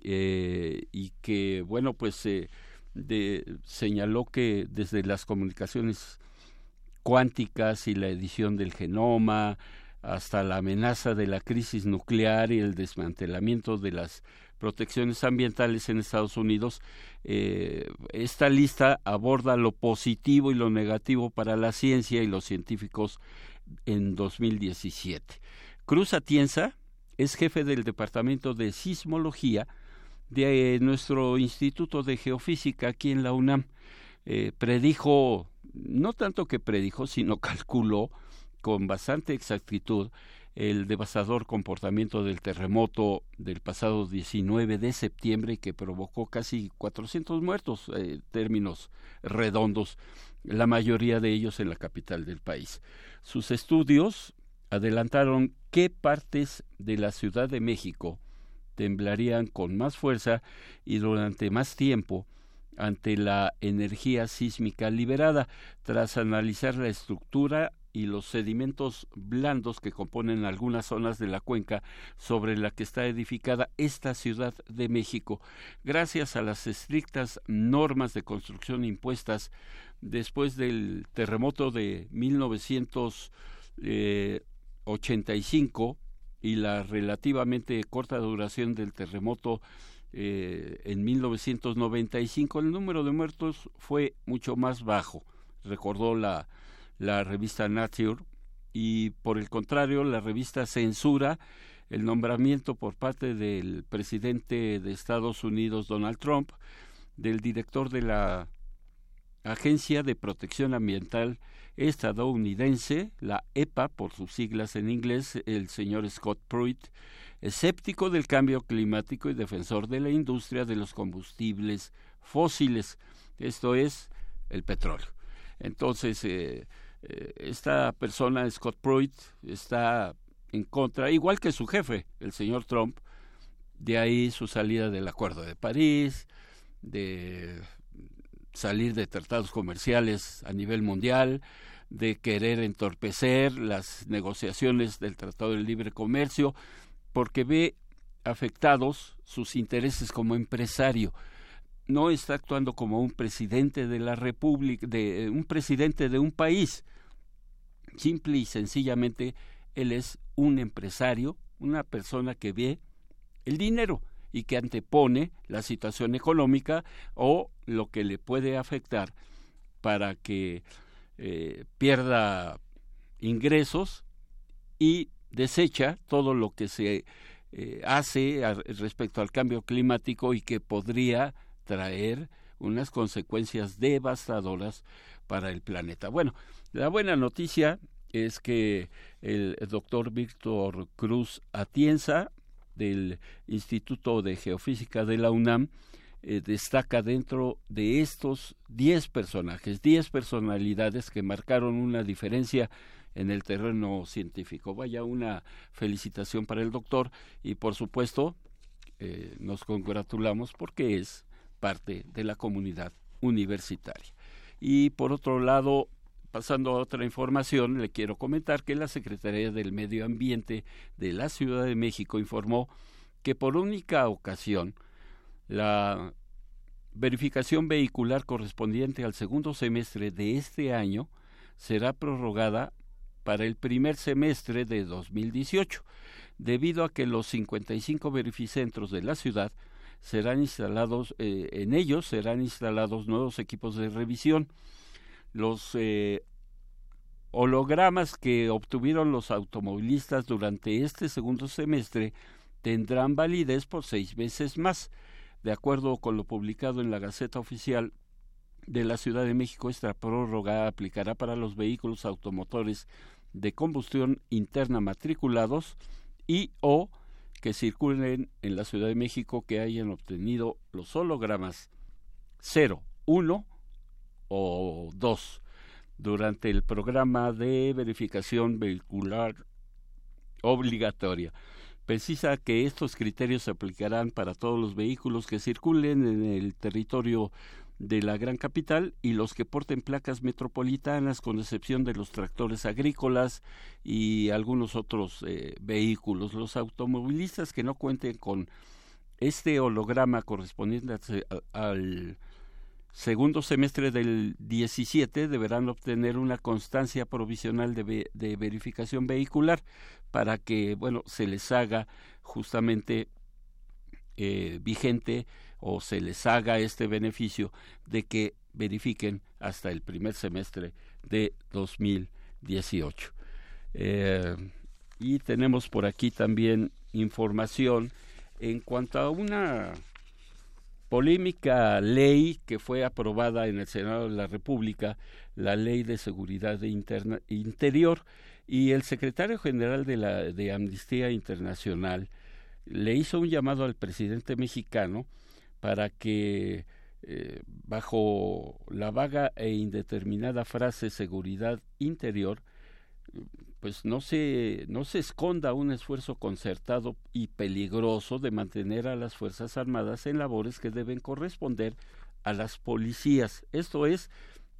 Eh, y que, bueno, pues eh, señaló que desde las comunicaciones cuánticas y la edición del genoma, hasta la amenaza de la crisis nuclear y el desmantelamiento de las protecciones ambientales en Estados Unidos, eh, esta lista aborda lo positivo y lo negativo para la ciencia y los científicos en 2017. Cruz Atienza es jefe del Departamento de Sismología de nuestro Instituto de Geofísica aquí en la UNAM. Eh, predijo, no tanto que predijo, sino <laughs> calculó con bastante exactitud el devastador comportamiento del terremoto del pasado 19 de septiembre que provocó casi 400 muertos, eh, términos redondos, la mayoría de ellos en la capital del país. Sus estudios adelantaron qué partes de la Ciudad de México temblarían con más fuerza y durante más tiempo ante la energía sísmica liberada, tras analizar la estructura y los sedimentos blandos que componen algunas zonas de la cuenca sobre la que está edificada esta Ciudad de México, gracias a las estrictas normas de construcción impuestas después del terremoto de 1985 y la relativamente corta duración del terremoto eh, en 1995, el número de muertos fue mucho más bajo, recordó la, la revista Nature, y por el contrario, la revista censura el nombramiento por parte del presidente de Estados Unidos, Donald Trump, del director de la Agencia de Protección Ambiental estadounidense, la EPA por sus siglas en inglés, el señor Scott Pruitt, escéptico del cambio climático y defensor de la industria de los combustibles fósiles, esto es el petróleo. Entonces, eh, eh, esta persona, Scott Pruitt, está en contra, igual que su jefe, el señor Trump, de ahí su salida del Acuerdo de París, de salir de tratados comerciales a nivel mundial, de querer entorpecer las negociaciones del Tratado de Libre Comercio, porque ve afectados sus intereses como empresario. No está actuando como un presidente de la República, de un presidente de un país. Simple y sencillamente, él es un empresario, una persona que ve el dinero y que antepone la situación económica o lo que le puede afectar para que eh, pierda ingresos y desecha todo lo que se eh, hace respecto al cambio climático y que podría traer unas consecuencias devastadoras para el planeta. Bueno, la buena noticia es que el doctor Víctor Cruz Atienza del Instituto de Geofísica de la UNAM eh, destaca dentro de estos 10 personajes, 10 personalidades que marcaron una diferencia en el terreno científico. Vaya una felicitación para el doctor y por supuesto eh, nos congratulamos porque es parte de la comunidad universitaria. Y por otro lado, pasando a otra información, le quiero comentar que la Secretaría del Medio Ambiente de la Ciudad de México informó que por única ocasión la verificación vehicular correspondiente al segundo semestre de este año será prorrogada para el primer semestre de 2018, debido a que los 55 verificentros de la ciudad serán instalados, eh, en ellos serán instalados nuevos equipos de revisión. Los eh, hologramas que obtuvieron los automovilistas durante este segundo semestre tendrán validez por seis meses más. De acuerdo con lo publicado en la Gaceta Oficial de la Ciudad de México, esta prórroga aplicará para los vehículos automotores de combustión interna matriculados y o que circulen en la Ciudad de México que hayan obtenido los hologramas 0, 1 o 2 durante el programa de verificación vehicular obligatoria. Precisa que estos criterios se aplicarán para todos los vehículos que circulen en el territorio de la gran capital y los que porten placas metropolitanas, con excepción de los tractores agrícolas y algunos otros eh, vehículos. Los automovilistas que no cuenten con este holograma correspondiente al segundo semestre del 17 deberán obtener una constancia provisional de, de verificación vehicular para que bueno se les haga justamente eh, vigente o se les haga este beneficio de que verifiquen hasta el primer semestre de 2018. Eh, y tenemos por aquí también información en cuanto a una polémica ley que fue aprobada en el Senado de la República, la Ley de Seguridad Interior, y el secretario general de, la, de Amnistía Internacional le hizo un llamado al presidente mexicano para que eh, bajo la vaga e indeterminada frase seguridad interior pues no se no se esconda un esfuerzo concertado y peligroso de mantener a las fuerzas armadas en labores que deben corresponder a las policías. Esto es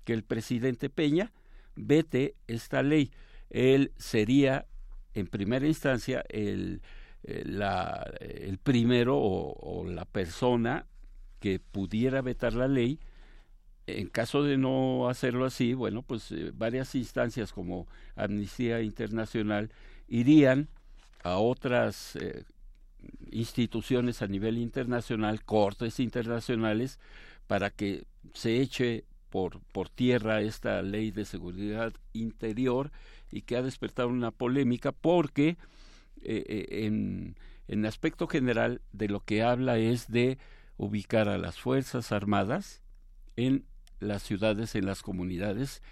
que el presidente Peña vete esta ley. Él sería en primera instancia el eh, la, el primero o, la persona que pudiera vetar la ley. En caso de no hacerlo así, bueno, pues eh, varias instancias como Amnistía Internacional irían a otras eh, instituciones a nivel internacional, cortes internacionales, para que se eche por, por tierra esta ley de seguridad interior y que ha despertado una polémica porque eh, eh, en, aspecto general de lo que habla es de ubicar a las Fuerzas Armadas en las ciudades, en las comunidades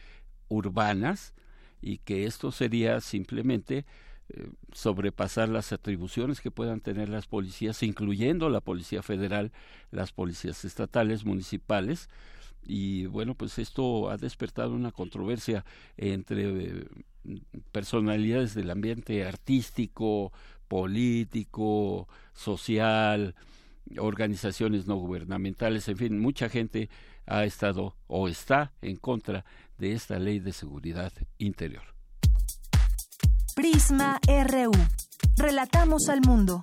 urbanas, y que esto sería simplemente eh, sobrepasar las atribuciones que puedan tener las policías, incluyendo la Policía Federal, las policías estatales, municipales, y bueno, pues esto ha despertado una controversia entre personalidades del ambiente artístico, político, social, organizaciones no gubernamentales, en fin, mucha gente ha estado o está en contra de esta ley de seguridad interior. Prisma RU. Relatamos al mundo.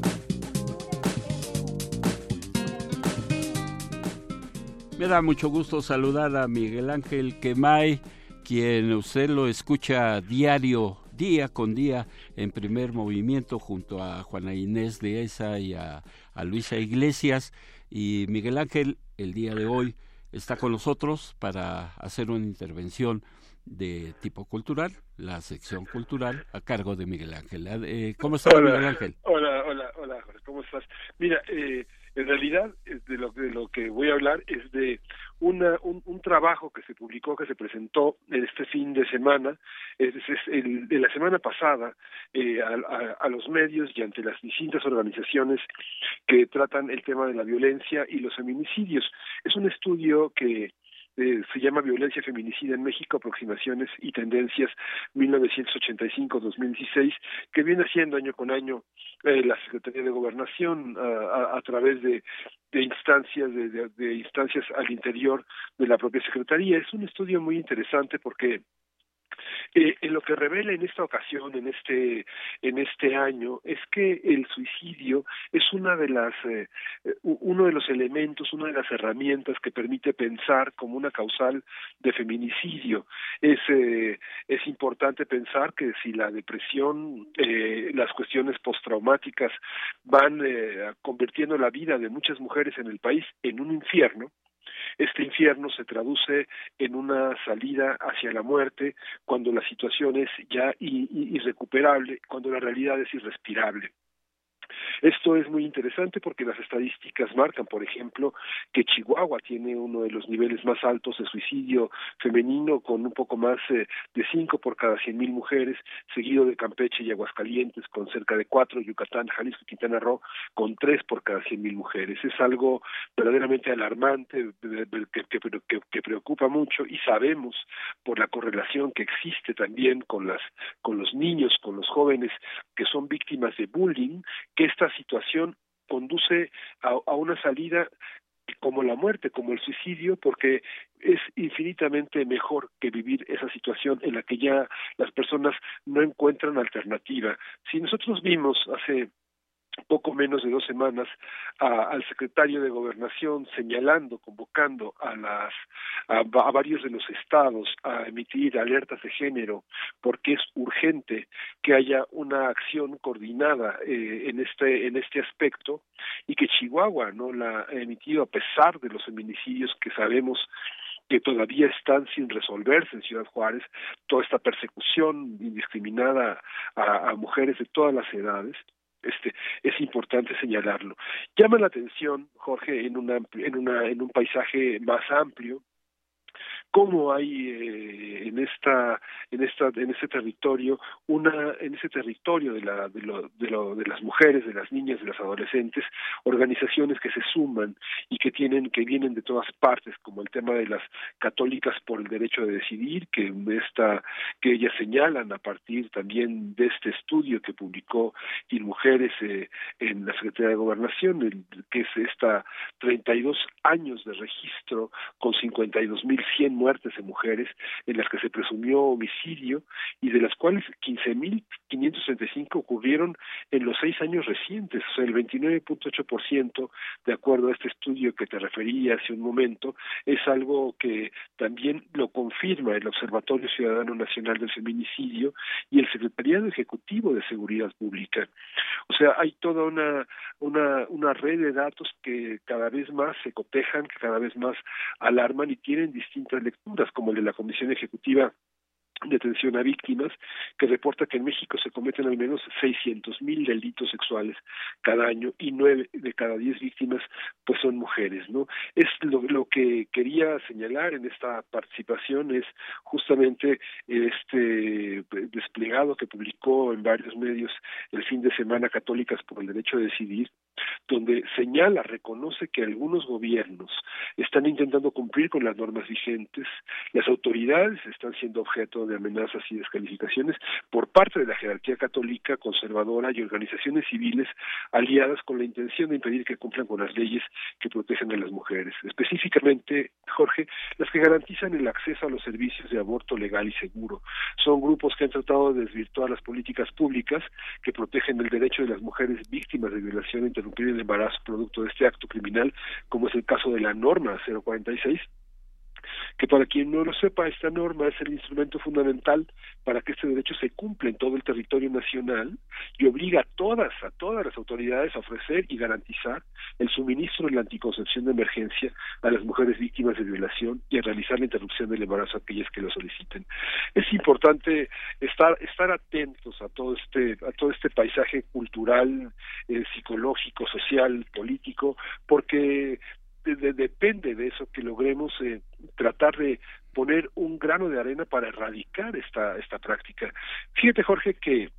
Da mucho gusto saludar a Miguel Ángel Quemay, quien usted lo escucha diario, día con día, en primer movimiento, junto a Juana Inés de Esa y a, Luisa Iglesias. Y Miguel Ángel, el día de hoy, está con nosotros para hacer una intervención de tipo cultural, la sección cultural a cargo de Miguel Ángel. Eh, ¿Cómo está Miguel Ángel? Hola, hola, hola, ¿cómo estás? Mira, eh, en realidad, de lo, de lo que voy a hablar es de un un, trabajo que se publicó, que se presentó en este fin de semana, es, el, de la semana pasada, eh, a, los medios y ante las distintas organizaciones que tratan el tema de la violencia y los feminicidios. Es un estudio que eh, se llama Violencia Feminicida en México, Aproximaciones y Tendencias 1985-2016, que viene haciendo año con año eh, la Secretaría de Gobernación a, través de, instancias de, de, instancias al interior de la propia Secretaría. Es un estudio muy interesante porque eh, en lo que revela en esta ocasión, en este, en este año, es que el suicidio es una de las, eh, uno de los elementos, una de las herramientas que permite pensar como una causal de feminicidio. Es, eh, es importante pensar que si la depresión, eh, las cuestiones postraumáticas van eh, convirtiendo la vida de muchas mujeres en el país en un infierno, este infierno se traduce en una salida hacia la muerte cuando la situación es ya irrecuperable, cuando la realidad es irrespirable. Esto es muy interesante porque las estadísticas marcan, por ejemplo, que Chihuahua tiene uno de los niveles más altos de suicidio femenino, con un poco más eh, de cinco por cada cien mil mujeres, seguido de Campeche y Aguascalientes, con cerca de cuatro, Yucatán, Jalisco y Quintana Roo, con tres por cada cien mil mujeres. Es algo verdaderamente alarmante, que, que, que preocupa mucho y sabemos por la correlación que existe también con las con los niños, con los jóvenes que son víctimas de bullying, que esta situación conduce a, una salida como la muerte, como el suicidio, porque es infinitamente mejor que vivir esa situación en la que ya las personas no encuentran alternativa. Si nosotros vimos hace poco menos de dos semanas al secretario de gobernación señalando, convocando a las a, varios de los estados a emitir alertas de género porque es urgente que haya una acción coordinada eh, en este en este aspecto y que Chihuahua no la ha emitido a pesar de los feminicidios que sabemos que todavía están sin resolverse en Ciudad Juárez, toda esta persecución indiscriminada a mujeres de todas las edades, este es importante señalarlo. Llama la atención, Jorge, en una en una en un paisaje más amplio cómo hay eh, en esta en esta en ese territorio una en ese territorio de la de lo, de lo de las mujeres de las niñas de las adolescentes organizaciones que se suman y que tienen que vienen de todas partes como el tema de las católicas por el derecho de decidir que esta que ellas señalan a partir también de este estudio que publicó y Mujeres eh, en la Secretaría de Gobernación el, que es esta 32 años de registro con 52.100 muertes de mujeres en las que se presumió homicidio y de las cuales 15.535 ocurrieron en los seis años recientes, o sea, el 29.8% de acuerdo a este estudio que te refería hace un momento, es algo que también lo confirma el Observatorio Ciudadano Nacional del Feminicidio y el Secretariado Ejecutivo de Seguridad Pública. O sea, hay toda una, una, una red de datos que cada vez más se cotejan, que cada vez más alarman y tienen distintas lecturas, como el de la Comisión Ejecutiva de atención a víctimas, que reporta que en México se cometen al menos 600 mil delitos sexuales cada año y nueve de cada diez víctimas pues son mujeres, ¿no? Es lo, lo que quería señalar en esta participación es justamente este desplegado que publicó en varios medios el fin de semana Católicas por el Derecho a Decidir, donde señala, reconoce que algunos gobiernos están intentando cumplir con las normas vigentes, las autoridades están siendo objeto de amenazas y descalificaciones por parte de la jerarquía católica, conservadora y organizaciones civiles aliadas con la intención de impedir que cumplan con las leyes que protegen a las mujeres. Específicamente, Jorge, las que garantizan el acceso a los servicios de aborto legal y seguro. Son grupos que han tratado de desvirtuar las políticas públicas que protegen el derecho de las mujeres víctimas de violación a interrumpir el embarazo producto de este acto criminal, como es el caso de la norma 046 que para quien no lo sepa, esta norma es el instrumento fundamental para que este derecho se cumpla en todo el territorio nacional y obliga a todas, a todas las autoridades a ofrecer y garantizar el suministro de la anticoncepción de emergencia a las mujeres víctimas de violación y a realizar la interrupción del embarazo a aquellas que lo soliciten. Es importante estar, estar atentos a todo este, a todo este paisaje cultural, eh, psicológico, social, político, porque depende de eso que logremos eh, tratar de poner un grano de arena para erradicar esta esta práctica. Fíjate Jorge que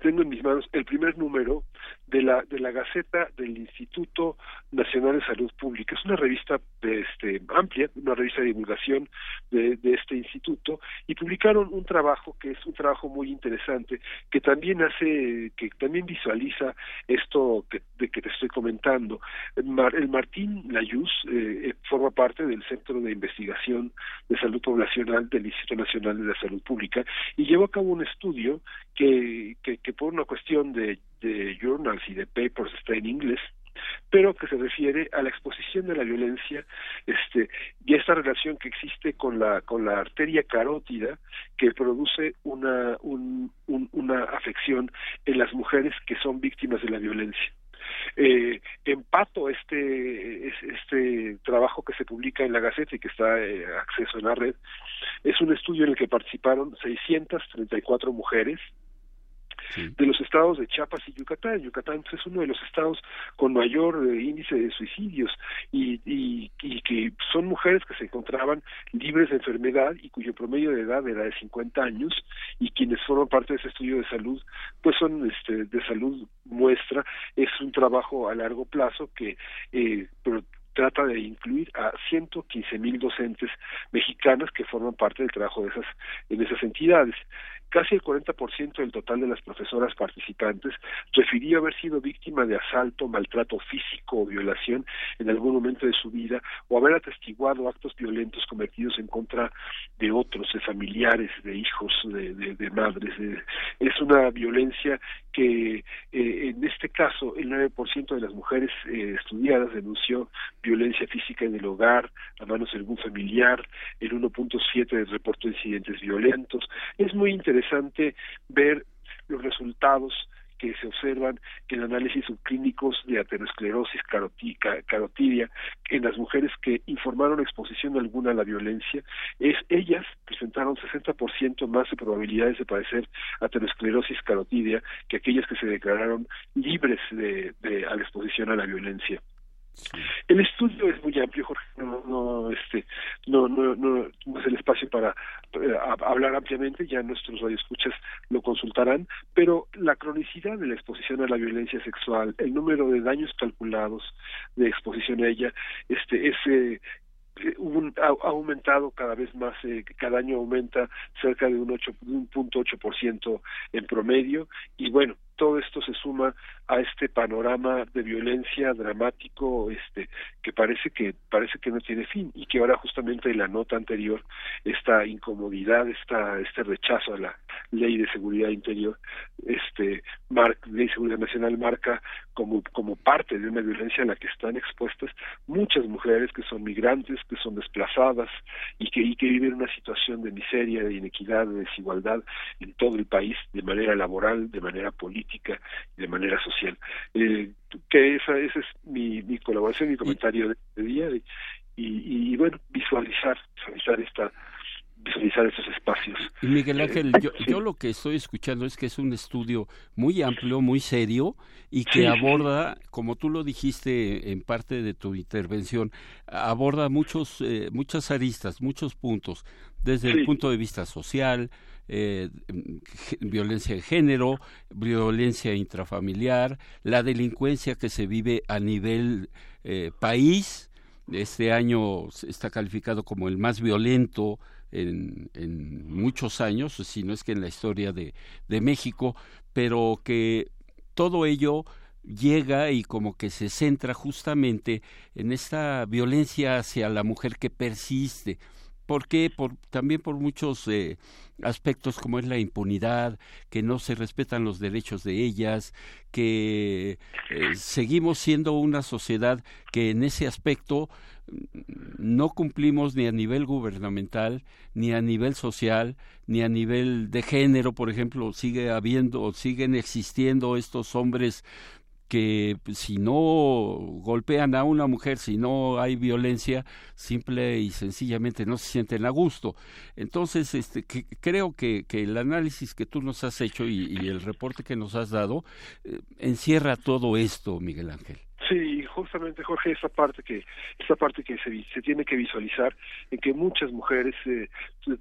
tengo en mis manos el primer número de la de la Gaceta del Instituto Nacional de Salud Pública. Es una revista de este amplia, una revista de divulgación de, de este instituto y publicaron un trabajo que es un trabajo muy interesante que también hace que también visualiza esto que, de que te estoy comentando. El, Martín Layuz eh, forma parte del Centro de Investigación de Salud Poblacional del Instituto Nacional de la Salud Pública y llevó a cabo un estudio que, que, que por una cuestión de, de journals y de papers está en inglés, pero que se refiere a la exposición de la violencia este y esta relación que existe con la con la arteria carótida que produce una un, una afección en las mujeres que son víctimas de la violencia. Eh, empato este este trabajo que se publica en la Gaceta y que está eh, acceso en la red. Es un estudio en el que participaron 634 mujeres de los estados de Chiapas y Yucatán. Yucatán pues, es uno de los estados con mayor eh, índice de suicidios y, y, y, que son mujeres que se encontraban libres de enfermedad y cuyo promedio de edad era de 50 años y quienes forman parte de ese estudio de salud pues son este, de salud muestra. Es un trabajo a largo plazo que eh, trata de incluir a 115 mil docentes mexicanas que forman parte del trabajo de esas en esas entidades. Casi el 40% del total de las profesoras participantes refirió haber sido víctima de asalto, maltrato físico o violación en algún momento de su vida o haber atestiguado actos violentos cometidos en contra de otros, de familiares, de hijos, de, madres. es una violencia que eh, en este caso el 9% de las mujeres eh, estudiadas denunció violencia física en el hogar, a manos de algún familiar, el 1.7 reportó incidentes violentos. Es muy interesante interesante ver los resultados que se observan en análisis subclínicos de aterosclerosis carotidia en las mujeres que informaron exposición alguna a la violencia, es ellas presentaron 60% más de probabilidades de padecer aterosclerosis carotidia que aquellas que se declararon libres de, de la exposición a la violencia. El estudio es muy amplio, Jorge, no, no, este, no, no, no, es el espacio para eh, hablar ampliamente, ya nuestros radioescuchas lo consultarán, pero la cronicidad de la exposición a la violencia sexual, el número de daños calculados de exposición a ella, este, ese eh, ha, aumentado cada vez más, eh, cada año aumenta cerca de un, ocho, un en promedio y bueno, todo esto se suma a este panorama de violencia dramático este que parece que parece que no tiene fin y que ahora justamente en la nota anterior esta incomodidad esta este rechazo a la ley de seguridad interior este mar, ley de seguridad nacional marca como como parte de una violencia a la que están expuestas muchas mujeres que son migrantes que son desplazadas y que y que viven una situación de miseria de inequidad de desigualdad en todo el país de manera laboral de manera política y de manera social. Eh, que esa, esa es mi, mi colaboración, mi comentario de este día y, y, bueno, visualizar, visualizar esta visualizar esos espacios. Y Miguel Ángel, yo, yo, lo que estoy escuchando es que es un estudio muy amplio, muy serio y que aborda, como tú lo dijiste en parte de tu intervención, aborda muchos, eh, muchas aristas, muchos puntos, desde el punto de vista social, eh, violencia de género, violencia intrafamiliar, la delincuencia que se vive a nivel eh, país. Este año está calificado como el más violento en, muchos años, si no es que en la historia de, de México, pero que todo ello llega y como que se centra justamente en esta violencia hacia la mujer que persiste. ¿Por qué? Por, también por muchos eh, aspectos como es la impunidad, que no se respetan los derechos de ellas, que eh, seguimos siendo una sociedad que en ese aspecto mm, no cumplimos ni a nivel gubernamental, ni a nivel social, ni a nivel de género, por ejemplo, sigue habiendo, siguen existiendo estos hombres que si no golpean a una mujer, si no hay violencia, simple y sencillamente no se sienten a gusto. Entonces, este, creo que, que, el análisis que tú nos has hecho y, el reporte que nos has dado eh, encierra todo esto, Miguel Ángel. Sí, justamente Jorge, esa parte que esa parte que se, se tiene que visualizar en que muchas mujeres eh,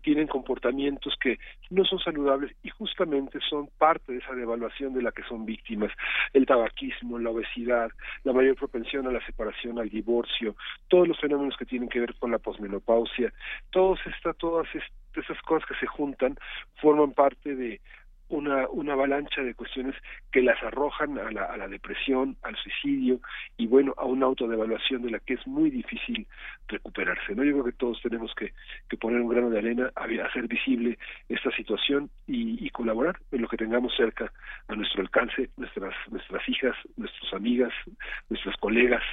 tienen comportamientos que no son saludables y justamente son parte de esa devaluación de la que son víctimas, el tabaquismo, la obesidad, la mayor propensión a la separación, al divorcio, todos los fenómenos que tienen que ver con la posmenopausia, todas estas todas esas cosas que se juntan forman parte de una, una avalancha de cuestiones que las arrojan a la, a la depresión, al suicidio y bueno, a una autodevaluación de la que es muy difícil recuperarse. ¿no? Yo creo que todos tenemos que, que poner un grano de arena a, hacer visible esta situación y, y, colaborar en lo que tengamos cerca a nuestro alcance, nuestras, nuestras hijas, nuestras amigas, nuestras colegas,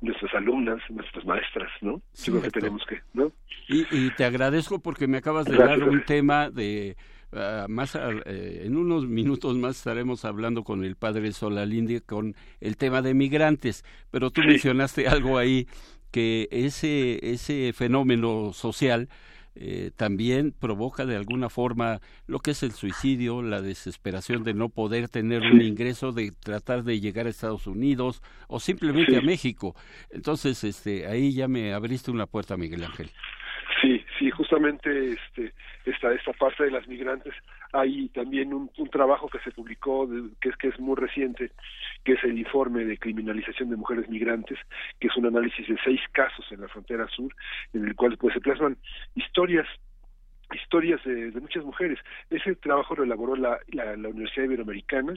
nuestras alumnas, nuestras maestras, ¿no? Yo creo que tenemos que, ¿no? Y, y te agradezco porque me acabas de dar un tema de Uh, más eh, en unos minutos más estaremos hablando con el padre Solalinde con el tema de migrantes, pero tú mencionaste algo ahí que ese ese fenómeno social eh, también provoca de alguna forma lo que es el suicidio, la desesperación de no poder tener un ingreso, de tratar de llegar a Estados Unidos o simplemente a México. Entonces, este, ahí ya me abriste una puerta, Miguel Ángel. Sí, sí, justamente este, esta, esta parte de las migrantes, hay también un, trabajo que se publicó, que es que es muy reciente, que es el informe de criminalización de mujeres migrantes, que es un análisis de seis casos en la frontera sur, en el cual pues se plasman historias historias de, de, muchas mujeres. Ese trabajo lo elaboró la, la, la Universidad Iberoamericana,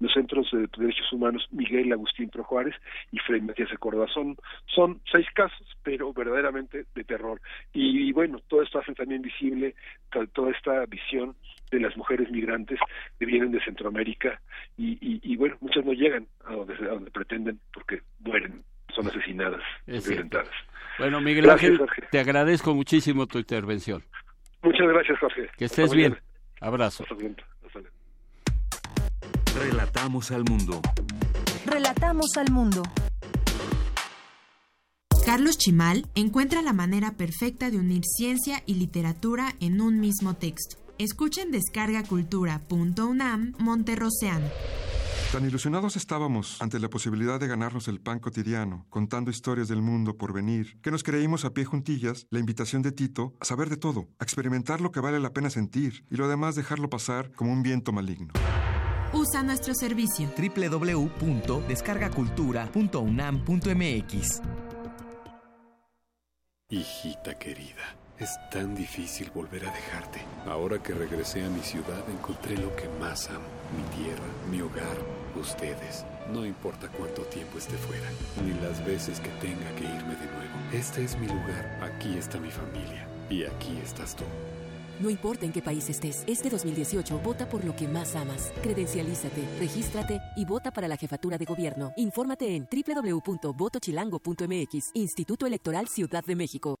los centros de derechos humanos Miguel Agustín Pro Juárez y Fray Matías de Córdoba. Son, son seis casos, pero verdaderamente de terror. Y, y bueno, todo esto hace también visible toda esta visión de las mujeres migrantes que vienen de Centroamérica y, y, y bueno, muchas no llegan a donde, a donde pretenden porque mueren, son asesinadas, violentadas. Bueno, Miguel gracias, Ángel, Jorge. te agradezco muchísimo tu intervención. Muchas gracias, Jorge. Que estés bien. bien. Abrazo. Hasta. Relatamos al mundo. Relatamos al mundo. Carlos Chimal encuentra la manera perfecta de unir ciencia y literatura en un mismo texto. Escuchen descargacultura.unam Monterroceano. Tan ilusionados estábamos ante la posibilidad de ganarnos el pan cotidiano, contando historias del mundo por venir, que nos creímos a pie juntillas la invitación de Tito a saber de todo, a experimentar lo que vale la pena sentir y lo demás dejarlo pasar como un viento maligno. Usa nuestro servicio www.descargacultura.unam.mx. Hijita querida, es tan difícil volver a dejarte. Ahora que regresé a mi ciudad encontré lo que más amo, mi tierra, mi hogar, ustedes. No importa cuánto tiempo esté fuera, ni las veces que tenga que irme de nuevo. Este es mi lugar, aquí está mi familia y aquí estás tú. No importa en qué país estés, este 2018 vota por lo que más amas. Credencialízate, regístrate y vota para la jefatura de gobierno. Infórmate en www.votochilango.mx, Instituto Electoral Ciudad de México.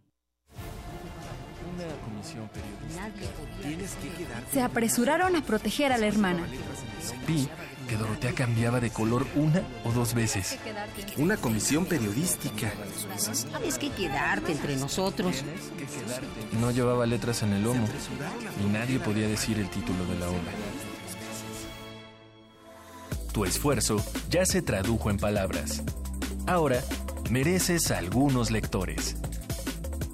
comisión periodística. Se apresuraron a proteger a la hermana. Vi que Dorotea cambiaba de color una o dos veces. Una comisión periodística. Tienes que quedarte entre nosotros. No llevaba letras en el lomo y nadie podía decir el título de la obra. Tu esfuerzo ya se tradujo en palabras. Ahora mereces algunos lectores.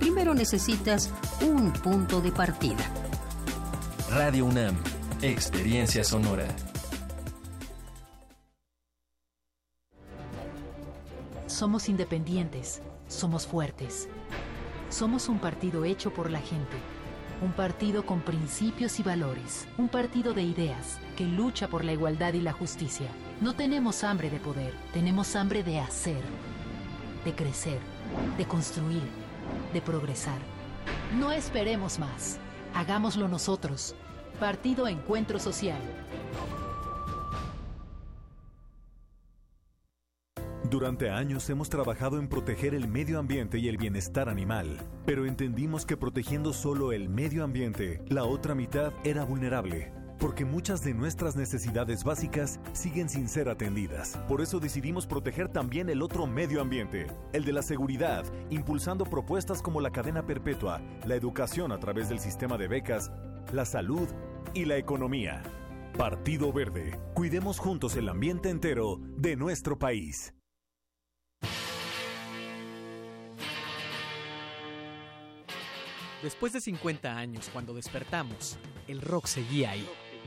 primero necesitas un punto de partida. Radio UNAM, Experiencia Sonora. Somos independientes, somos fuertes. Somos un partido hecho por la gente. Un partido con principios y valores. Un partido de ideas que lucha por la igualdad y la justicia. No tenemos hambre de poder, tenemos hambre de hacer, de crecer, de construir, de progresar. No esperemos más. Hagámoslo nosotros. Partido Encuentro Social. Durante años hemos trabajado en proteger el medio ambiente y el bienestar animal, pero entendimos que protegiendo solo el medio ambiente, la otra mitad era vulnerable porque muchas de nuestras necesidades básicas siguen sin ser atendidas. Por eso decidimos proteger también el otro medio ambiente, el de la seguridad, impulsando propuestas como la cadena perpetua, la educación a través del sistema de becas, la salud y la economía. Partido Verde, cuidemos juntos el ambiente entero de nuestro país. Después de 50 años, cuando despertamos, el rock seguía ahí.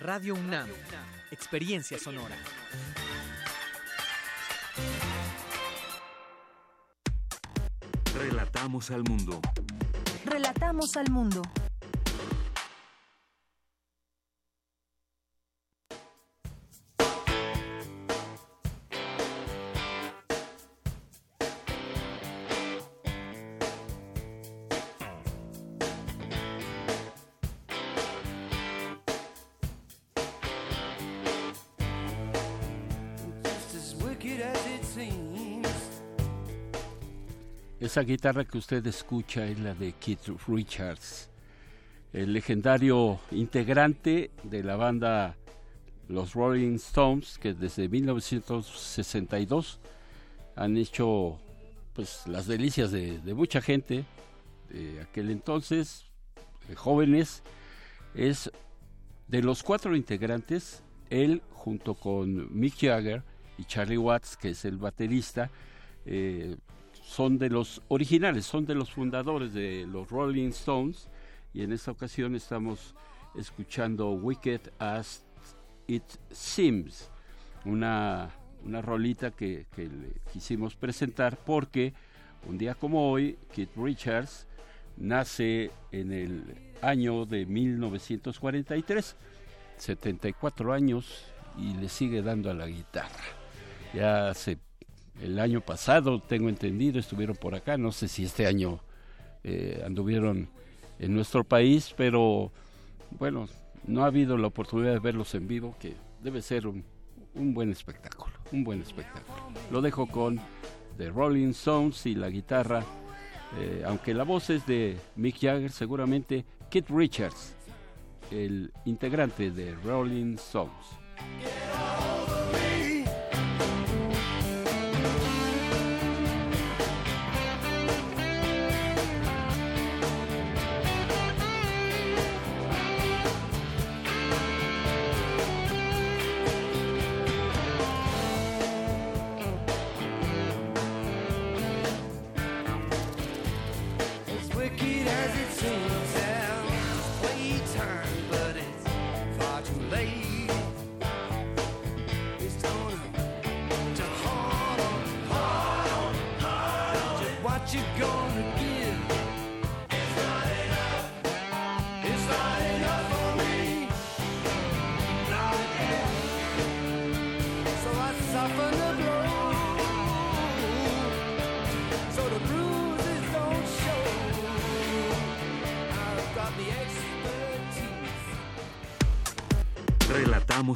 Radio UNAM, Experiencia Sonora. Relatamos al mundo. Relatamos al mundo. Guitarra que usted escucha es la de Keith Richards, el legendario integrante de la banda Los Rolling Stones, que desde 1962 han hecho pues las delicias de, mucha gente de aquel entonces, jóvenes, es de los cuatro integrantes, él junto con Mick Jagger y Charlie Watts, que es el baterista, eh, son de los originales, son de los fundadores de los Rolling Stones y en esta ocasión estamos escuchando Wicked as It Seems, una, una rolita que, que le quisimos presentar porque un día como hoy, Keith Richards nace en el año de 1943, 74 años y le sigue dando a la guitarra. Ya se el año pasado, tengo entendido, estuvieron por acá, no sé si este año eh, anduvieron en nuestro país, pero bueno, no ha habido la oportunidad de verlos en vivo, que debe ser un, buen espectáculo, un buen espectáculo. Lo dejo con The Rolling Stones y la guitarra, eh, aunque la voz es de Mick Jagger, seguramente Kit Richards, el integrante de Rolling Stones.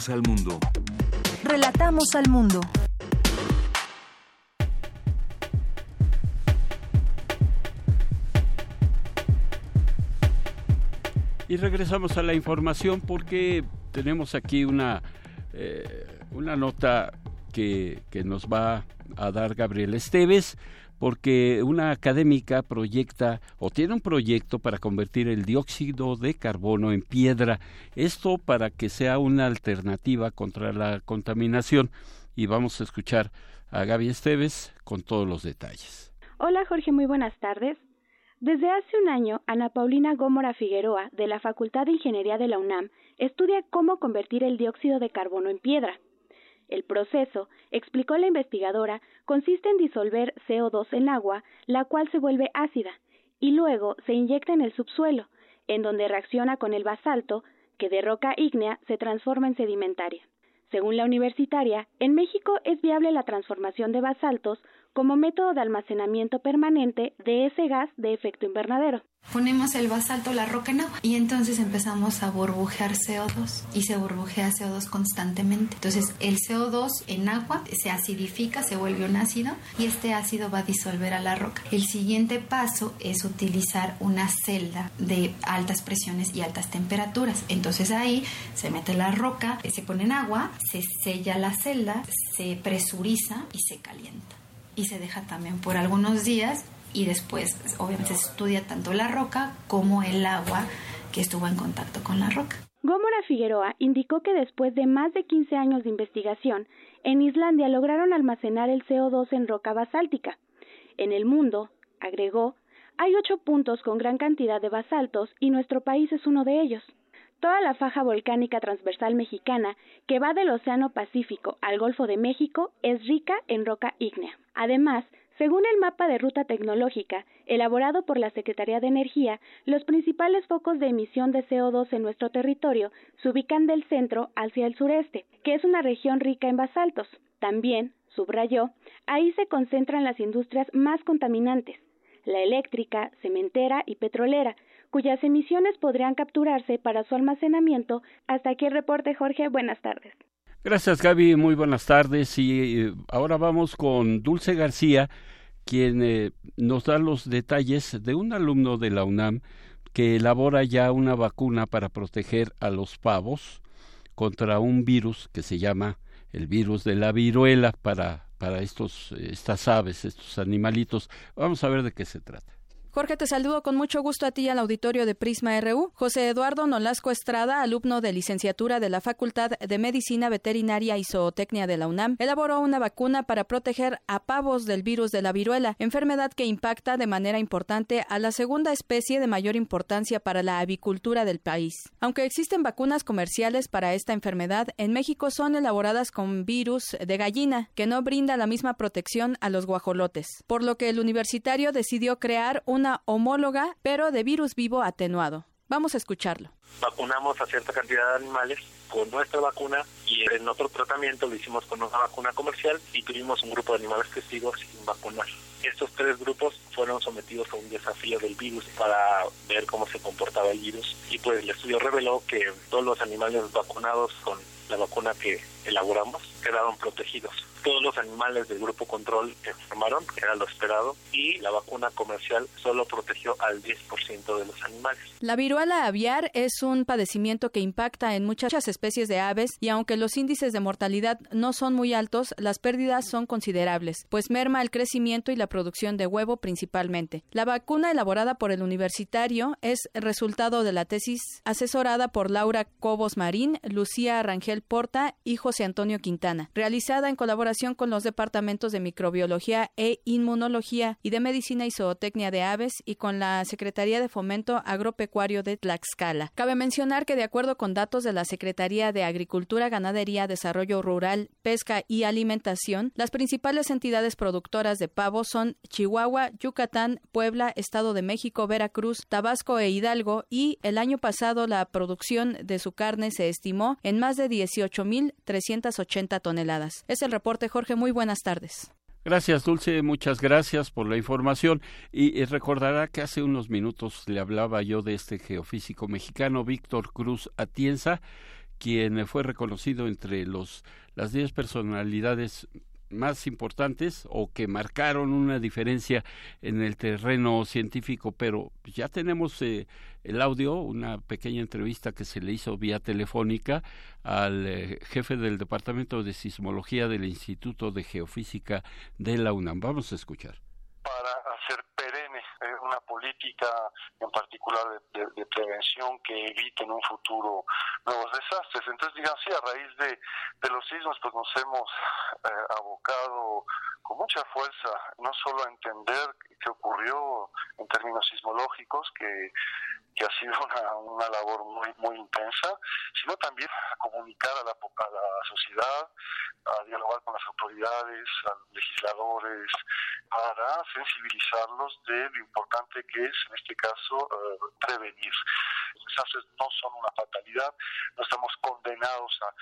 Relatamos al mundo. Relatamos al mundo. Y regresamos a la información porque tenemos aquí una, eh, una nota que, que nos va a dar Gabriel Esteves porque una académica proyecta o tiene un proyecto para convertir el dióxido de carbono en piedra, esto para que sea una alternativa contra la contaminación. Y vamos a escuchar a Gaby Esteves con todos los detalles. Hola Jorge, muy buenas tardes. Desde hace un año, Ana Paulina Gómora Figueroa, de la Facultad de Ingeniería de la UNAM, estudia cómo convertir el dióxido de carbono en piedra. El proceso, explicó la investigadora, consiste en disolver CO2 en agua, la cual se vuelve ácida, y luego se inyecta en el subsuelo, en donde reacciona con el basalto, que de roca ígnea se transforma en sedimentaria. Según la universitaria, en México es viable la transformación de basaltos como método de almacenamiento permanente de ese gas de efecto invernadero. Ponemos el basalto, la roca en agua y entonces empezamos a burbujear CO2 y se burbujea CO2 constantemente. Entonces el CO2 en agua se acidifica, se vuelve un ácido y este ácido va a disolver a la roca. El siguiente paso es utilizar una celda de altas presiones y altas temperaturas. Entonces ahí se mete la roca, se pone en agua, se sella la celda, se presuriza y se calienta. Y se deja también por algunos días y después obviamente se estudia tanto la roca como el agua que estuvo en contacto con la roca. Gómora Figueroa indicó que después de más de 15 años de investigación, en Islandia lograron almacenar el CO2 en roca basáltica. En el mundo, agregó, hay ocho puntos con gran cantidad de basaltos y nuestro país es uno de ellos. Toda la faja volcánica transversal mexicana, que va del Océano Pacífico al Golfo de México, es rica en roca ígnea. Además, según el mapa de ruta tecnológica elaborado por la Secretaría de Energía, los principales focos de emisión de CO2 en nuestro territorio se ubican del centro hacia el sureste, que es una región rica en basaltos. También, subrayó, ahí se concentran las industrias más contaminantes, la eléctrica, cementera y petrolera, cuyas emisiones podrían capturarse para su almacenamiento. Hasta aquí el reporte, Jorge. Buenas tardes. Gracias, Gaby. Muy buenas tardes. Y eh, ahora vamos con Dulce García, quien eh, nos da los detalles de un alumno de la UNAM que elabora ya una vacuna para proteger a los pavos contra un virus que se llama el virus de la viruela para, para estos, estas aves, estos animalitos. Vamos a ver de qué se trata. Jorge, te saludo con mucho gusto a ti y al auditorio de Prisma RU. José Eduardo Nolasco Estrada, alumno de licenciatura de la Facultad de Medicina Veterinaria y Zootecnia de la UNAM, elaboró una vacuna para proteger a pavos del virus de la viruela, enfermedad que impacta de manera importante a la segunda especie de mayor importancia para la avicultura del país. Aunque existen vacunas comerciales para esta enfermedad, en México son elaboradas con virus de gallina, que no brinda la misma protección a los guajolotes, por lo que el universitario decidió crear un una homóloga, pero de virus vivo atenuado. Vamos a escucharlo. Vacunamos a cierta cantidad de animales con nuestra vacuna y en otro tratamiento lo hicimos con una vacuna comercial y tuvimos un grupo de animales testigos sin vacunar. Estos tres grupos fueron sometidos a un desafío del virus para ver cómo se comportaba el virus y pues el estudio reveló que todos los animales vacunados con la vacuna que elaboramos quedaron protegidos todos los animales del grupo control enfermaron, que era lo esperado, y la vacuna comercial solo protegió al 10% de los animales. La viruela aviar es un padecimiento que impacta en muchas especies de aves y aunque los índices de mortalidad no son muy altos, las pérdidas son considerables, pues merma el crecimiento y la producción de huevo principalmente. La vacuna elaborada por el universitario es resultado de la tesis asesorada por Laura Cobos Marín, Lucía Rangel Porta y José Antonio Quintana, realizada en colaboración con los departamentos de microbiología e inmunología y de medicina y zootecnia de aves y con la Secretaría de Fomento Agropecuario de Tlaxcala. Cabe mencionar que de acuerdo con datos de la Secretaría de Agricultura, Ganadería, Desarrollo Rural, Pesca y Alimentación, las principales entidades productoras de pavo son Chihuahua, Yucatán, Puebla, Estado de México, Veracruz, Tabasco e Hidalgo y el año pasado la producción de su carne se estimó en más de 18.380 toneladas. Es el reporte Jorge. Muy buenas tardes. Gracias, Dulce. Muchas gracias por la información. Y, recordará que hace unos minutos le hablaba yo de este geofísico mexicano, Víctor Cruz Atienza, quien fue reconocido entre los, las 10 personalidades más importantes o que marcaron una diferencia en el terreno científico, pero ya tenemos eh, el audio, una pequeña entrevista que se le hizo vía telefónica al eh, jefe del Departamento de Sismología del Instituto de Geofísica de la UNAM. Vamos a escuchar. Para hacer perenne eh, una política en particular de, prevención que evite en un futuro nuevos desastres. Entonces, digamos, sí, a raíz de, de los sismos, pues nos hemos eh, abocado con mucha fuerza, no solo a entender qué ocurrió en términos sismológicos, que que ha sido una, labor muy muy intensa, sino también a comunicar a la, a la sociedad, a dialogar con las autoridades, a legisladores, para sensibilizarlos de lo importante que es, en este caso, eh, prevenir. Los desastres no son una fatalidad, no estamos condenados a,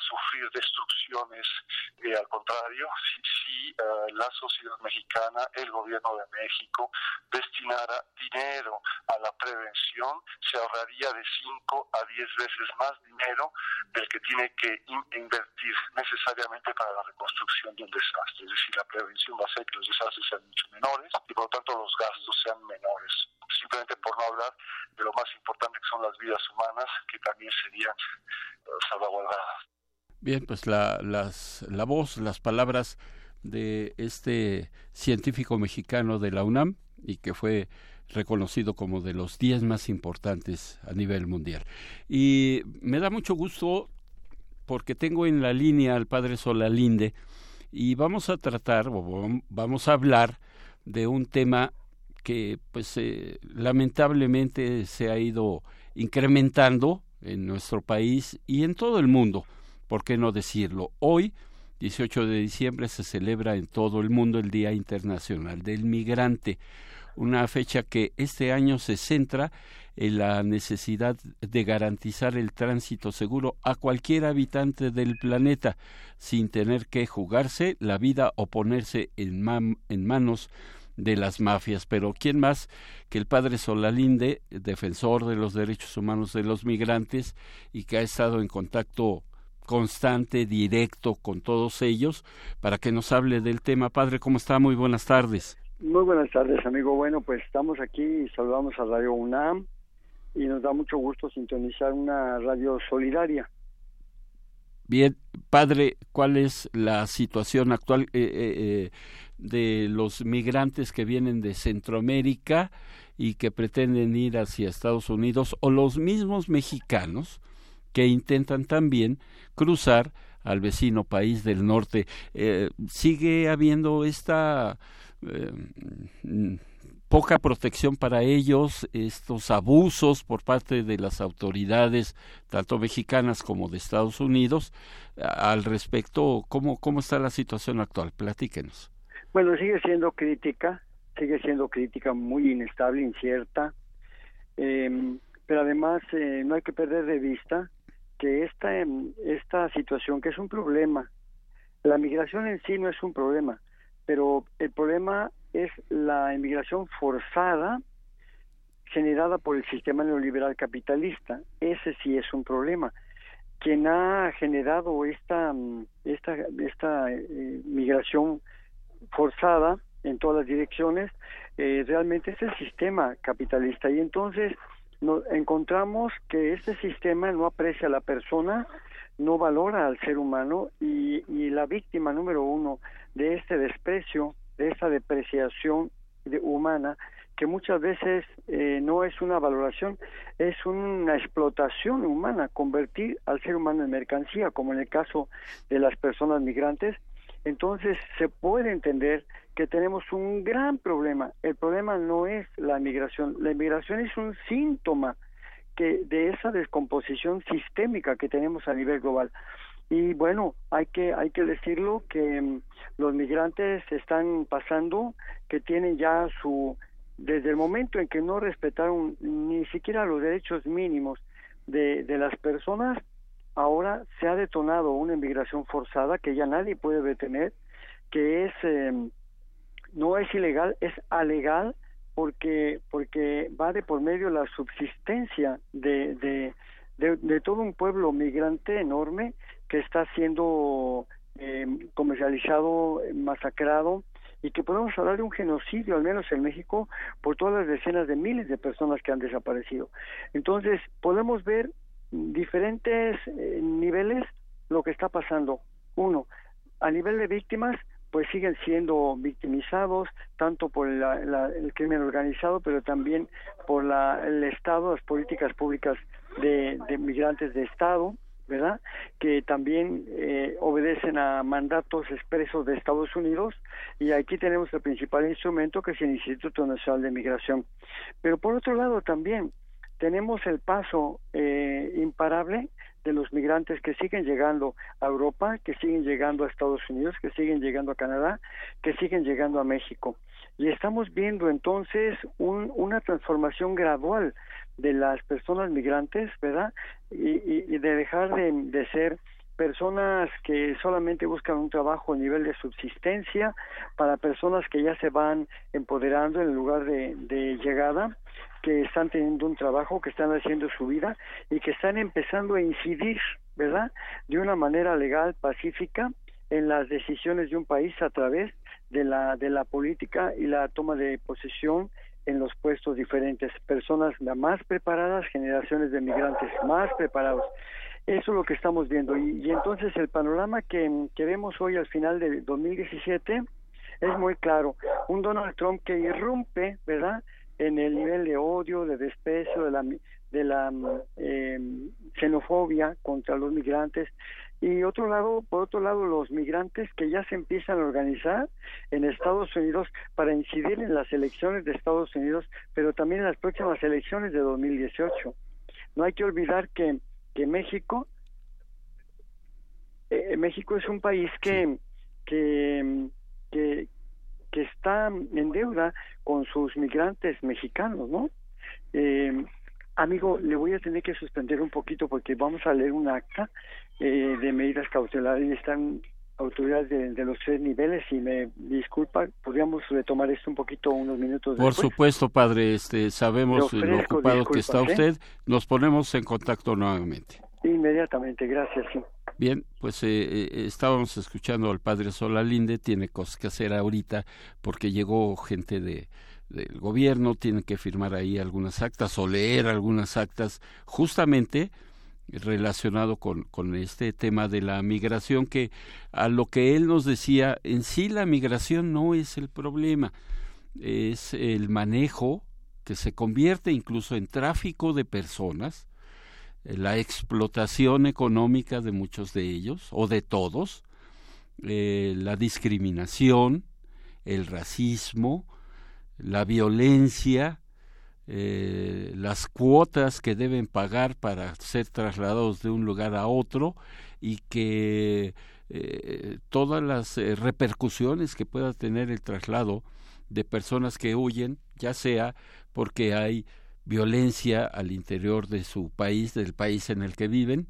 sufrir destrucciones, eh, al contrario, si, si eh, la sociedad mexicana, el gobierno de México, destinara dinero a la prevención, se ahorraría de 5 a 10 veces más dinero del que tiene que invertir necesariamente para la reconstrucción de un desastre. Es decir, la prevención va a hacer que los desastres sean mucho menores y por lo tanto los gastos sean menores. Simplemente por no hablar de lo más importante que son las vidas humanas que también serían eh, salvaguardadas. Bien, pues la, las, la voz, las palabras de este científico mexicano de la UNAM y que fue reconocido como de los 10 más importantes a nivel mundial. Y me da mucho gusto porque tengo en la línea al padre Solalinde y vamos a tratar o vamos a hablar de un tema que pues eh, lamentablemente se ha ido incrementando en nuestro país y en todo el mundo, ¿por qué no decirlo? Hoy, 18 de diciembre, se celebra en todo el mundo el Día Internacional del Migrante una fecha que este año se centra en la necesidad de garantizar el tránsito seguro a cualquier habitante del planeta sin tener que jugarse la vida o ponerse en, en manos de las mafias. Pero ¿quién más que el padre Solalinde, defensor de los derechos humanos de los migrantes y que ha estado en contacto constante, directo con todos ellos, para que nos hable del tema. Padre, ¿cómo está? Muy buenas tardes. Muy buenas tardes, amigo. Bueno, pues estamos aquí y saludamos a Radio UNAM y nos da mucho gusto sintonizar una radio solidaria. Bien, padre, ¿cuál es la situación actual eh, eh, eh, de los migrantes que vienen de Centroamérica y que pretenden ir hacia Estados Unidos o los mismos mexicanos que intentan también cruzar al vecino país del norte? ¿Sigue habiendo esta eh, poca protección para ellos, estos abusos por parte de las autoridades, tanto mexicanas como de Estados Unidos, al respecto, ¿cómo, cómo está la situación actual? Platíquenos. Bueno, sigue siendo crítica, sigue siendo crítica muy inestable, incierta, em, pero además eh, no hay que perder de vista que esta, em, esta situación, que es un problema, la migración en sí no es un problema, pero el problema es la inmigración forzada generada por el sistema neoliberal capitalista. Ese sí es un problema. Quien ha generado esta esta esta eh, migración forzada en todas las direcciones eh, realmente es el sistema capitalista y entonces nos encontramos que este sistema no aprecia a la persona, no valora al ser humano y, y la víctima número uno de este desprecio, de esa depreciación humana, que muchas veces eh, no es una valoración, es una explotación humana, convertir al ser humano en mercancía, como en el caso de las personas migrantes. Entonces se puede entender que tenemos un gran problema. El problema no es la migración, la migración es un síntoma que de esa descomposición sistémica que tenemos a nivel global. Y bueno, hay que hay que decirlo que mm, los migrantes están pasando que tienen ya su desde el momento en que no respetaron ni siquiera los derechos mínimos de, de las personas, ahora se ha detonado una inmigración forzada que ya nadie puede detener, que es em, no es ilegal, es alegal porque porque va de por medio la subsistencia de, de, de todo un pueblo migrante enorme que está siendo eh, comercializado, masacrado, y que podemos hablar de un genocidio, al menos en México, por todas las decenas de miles de personas que han desaparecido. Entonces, podemos ver diferentes eh, niveles lo que está pasando. Uno, a nivel de víctimas, pues siguen siendo victimizados tanto por el crimen organizado, pero también por el Estado, las políticas públicas de, de migrantes de Estado, ¿verdad? Que también eh, obedecen a mandatos expresos de Estados Unidos y aquí tenemos el principal instrumento que es el Instituto Nacional de Migración. Pero por otro lado también tenemos el paso eh, imparable de los migrantes que siguen llegando a Europa, que siguen llegando a Estados Unidos, que siguen llegando a Canadá, que siguen llegando a México. Y estamos viendo entonces una transformación gradual de las personas migrantes, ¿verdad? Y, de dejar de, ser personas que solamente buscan un trabajo a nivel de subsistencia, para personas que ya se van empoderando en el lugar de, de llegada, que están teniendo un trabajo, que están haciendo su vida y que están empezando a incidir, ¿verdad? De una manera legal, pacífica, en las decisiones de un país a través de la de la política y la toma de posesión en los puestos diferentes, personas más preparadas, generaciones de migrantes más preparados. Eso es lo que estamos viendo. Y, entonces el panorama que, que vemos hoy al final de 2017 es muy claro. Un Donald Trump que irrumpe, ¿verdad?, en el nivel de odio, de desprecio, de la, de la eh, xenofobia contra los migrantes, y otro lado, por otro lado, los migrantes que ya se empiezan a organizar en Estados Unidos para incidir en las elecciones de Estados Unidos, pero también en las próximas elecciones de 2018. No hay que olvidar que, que México, eh, México es un país que, que, que, que está en deuda con sus migrantes mexicanos, ¿no? Eh, amigo, le voy a tener que suspender un poquito porque vamos a leer un acta eh, de medidas cautelares y están autoridades de, los tres niveles y me disculpa, podríamos retomar esto un poquito unos minutos Por supuesto, padre, este sabemos lo ocupado que está ¿eh? usted. Nos ponemos en contacto nuevamente. Inmediatamente, gracias. Bien, pues eh, estábamos escuchando al padre Solalinde, tiene cosas que hacer ahorita porque llegó gente de del gobierno, tiene que firmar ahí algunas actas o leer algunas actas justamente relacionado con, con este tema de la migración, que a lo que él nos decía, en sí la migración no es el problema, es el manejo que se convierte incluso en tráfico de personas, eh, la explotación económica de muchos de ellos o de todos, eh, la discriminación, el racismo, la violencia, eh, las cuotas que deben pagar para ser trasladados de un lugar a otro y que eh, todas las eh, repercusiones que pueda tener el traslado de personas que huyen, ya sea porque hay violencia al interior de su país, del país en el que viven,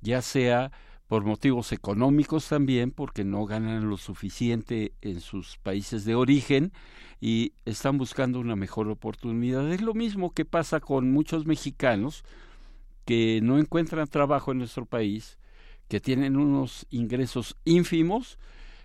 ya sea por motivos económicos también, porque no ganan lo suficiente en sus países de origen y están buscando una mejor oportunidad. Es lo mismo que pasa con muchos mexicanos que no encuentran trabajo en nuestro país, que tienen unos ingresos ínfimos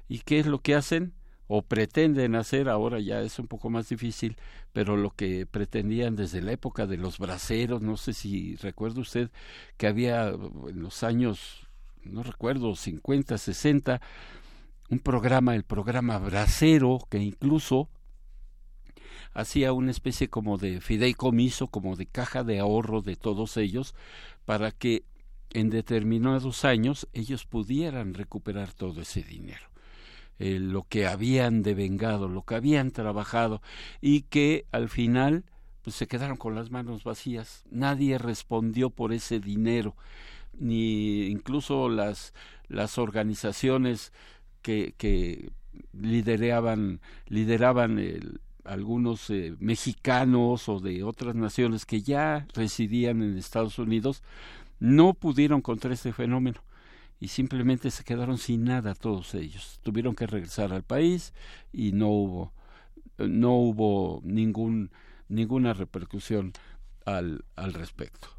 y qué es lo que hacen o pretenden hacer, ahora ya es un poco más difícil, pero lo que pretendían desde la época de los braceros, no sé si recuerda usted que había en los años no recuerdo, 50, 60, un programa, el programa Bracero, que incluso hacía una especie como de fideicomiso, como de caja de ahorro de todos ellos, para que en determinados años ellos pudieran recuperar todo ese dinero. Eh, lo que habían devengado, lo que habían trabajado y que al final pues se quedaron con las manos vacías. Nadie respondió por ese dinero ni incluso las, las organizaciones que, que lideraban, lideraban algunos eh, mexicanos o de otras naciones que ya residían en Estados Unidos no pudieron contra este fenómeno y simplemente se quedaron sin nada todos ellos. Tuvieron que regresar al país y no hubo no hubo ningún ninguna repercusión al, al respecto.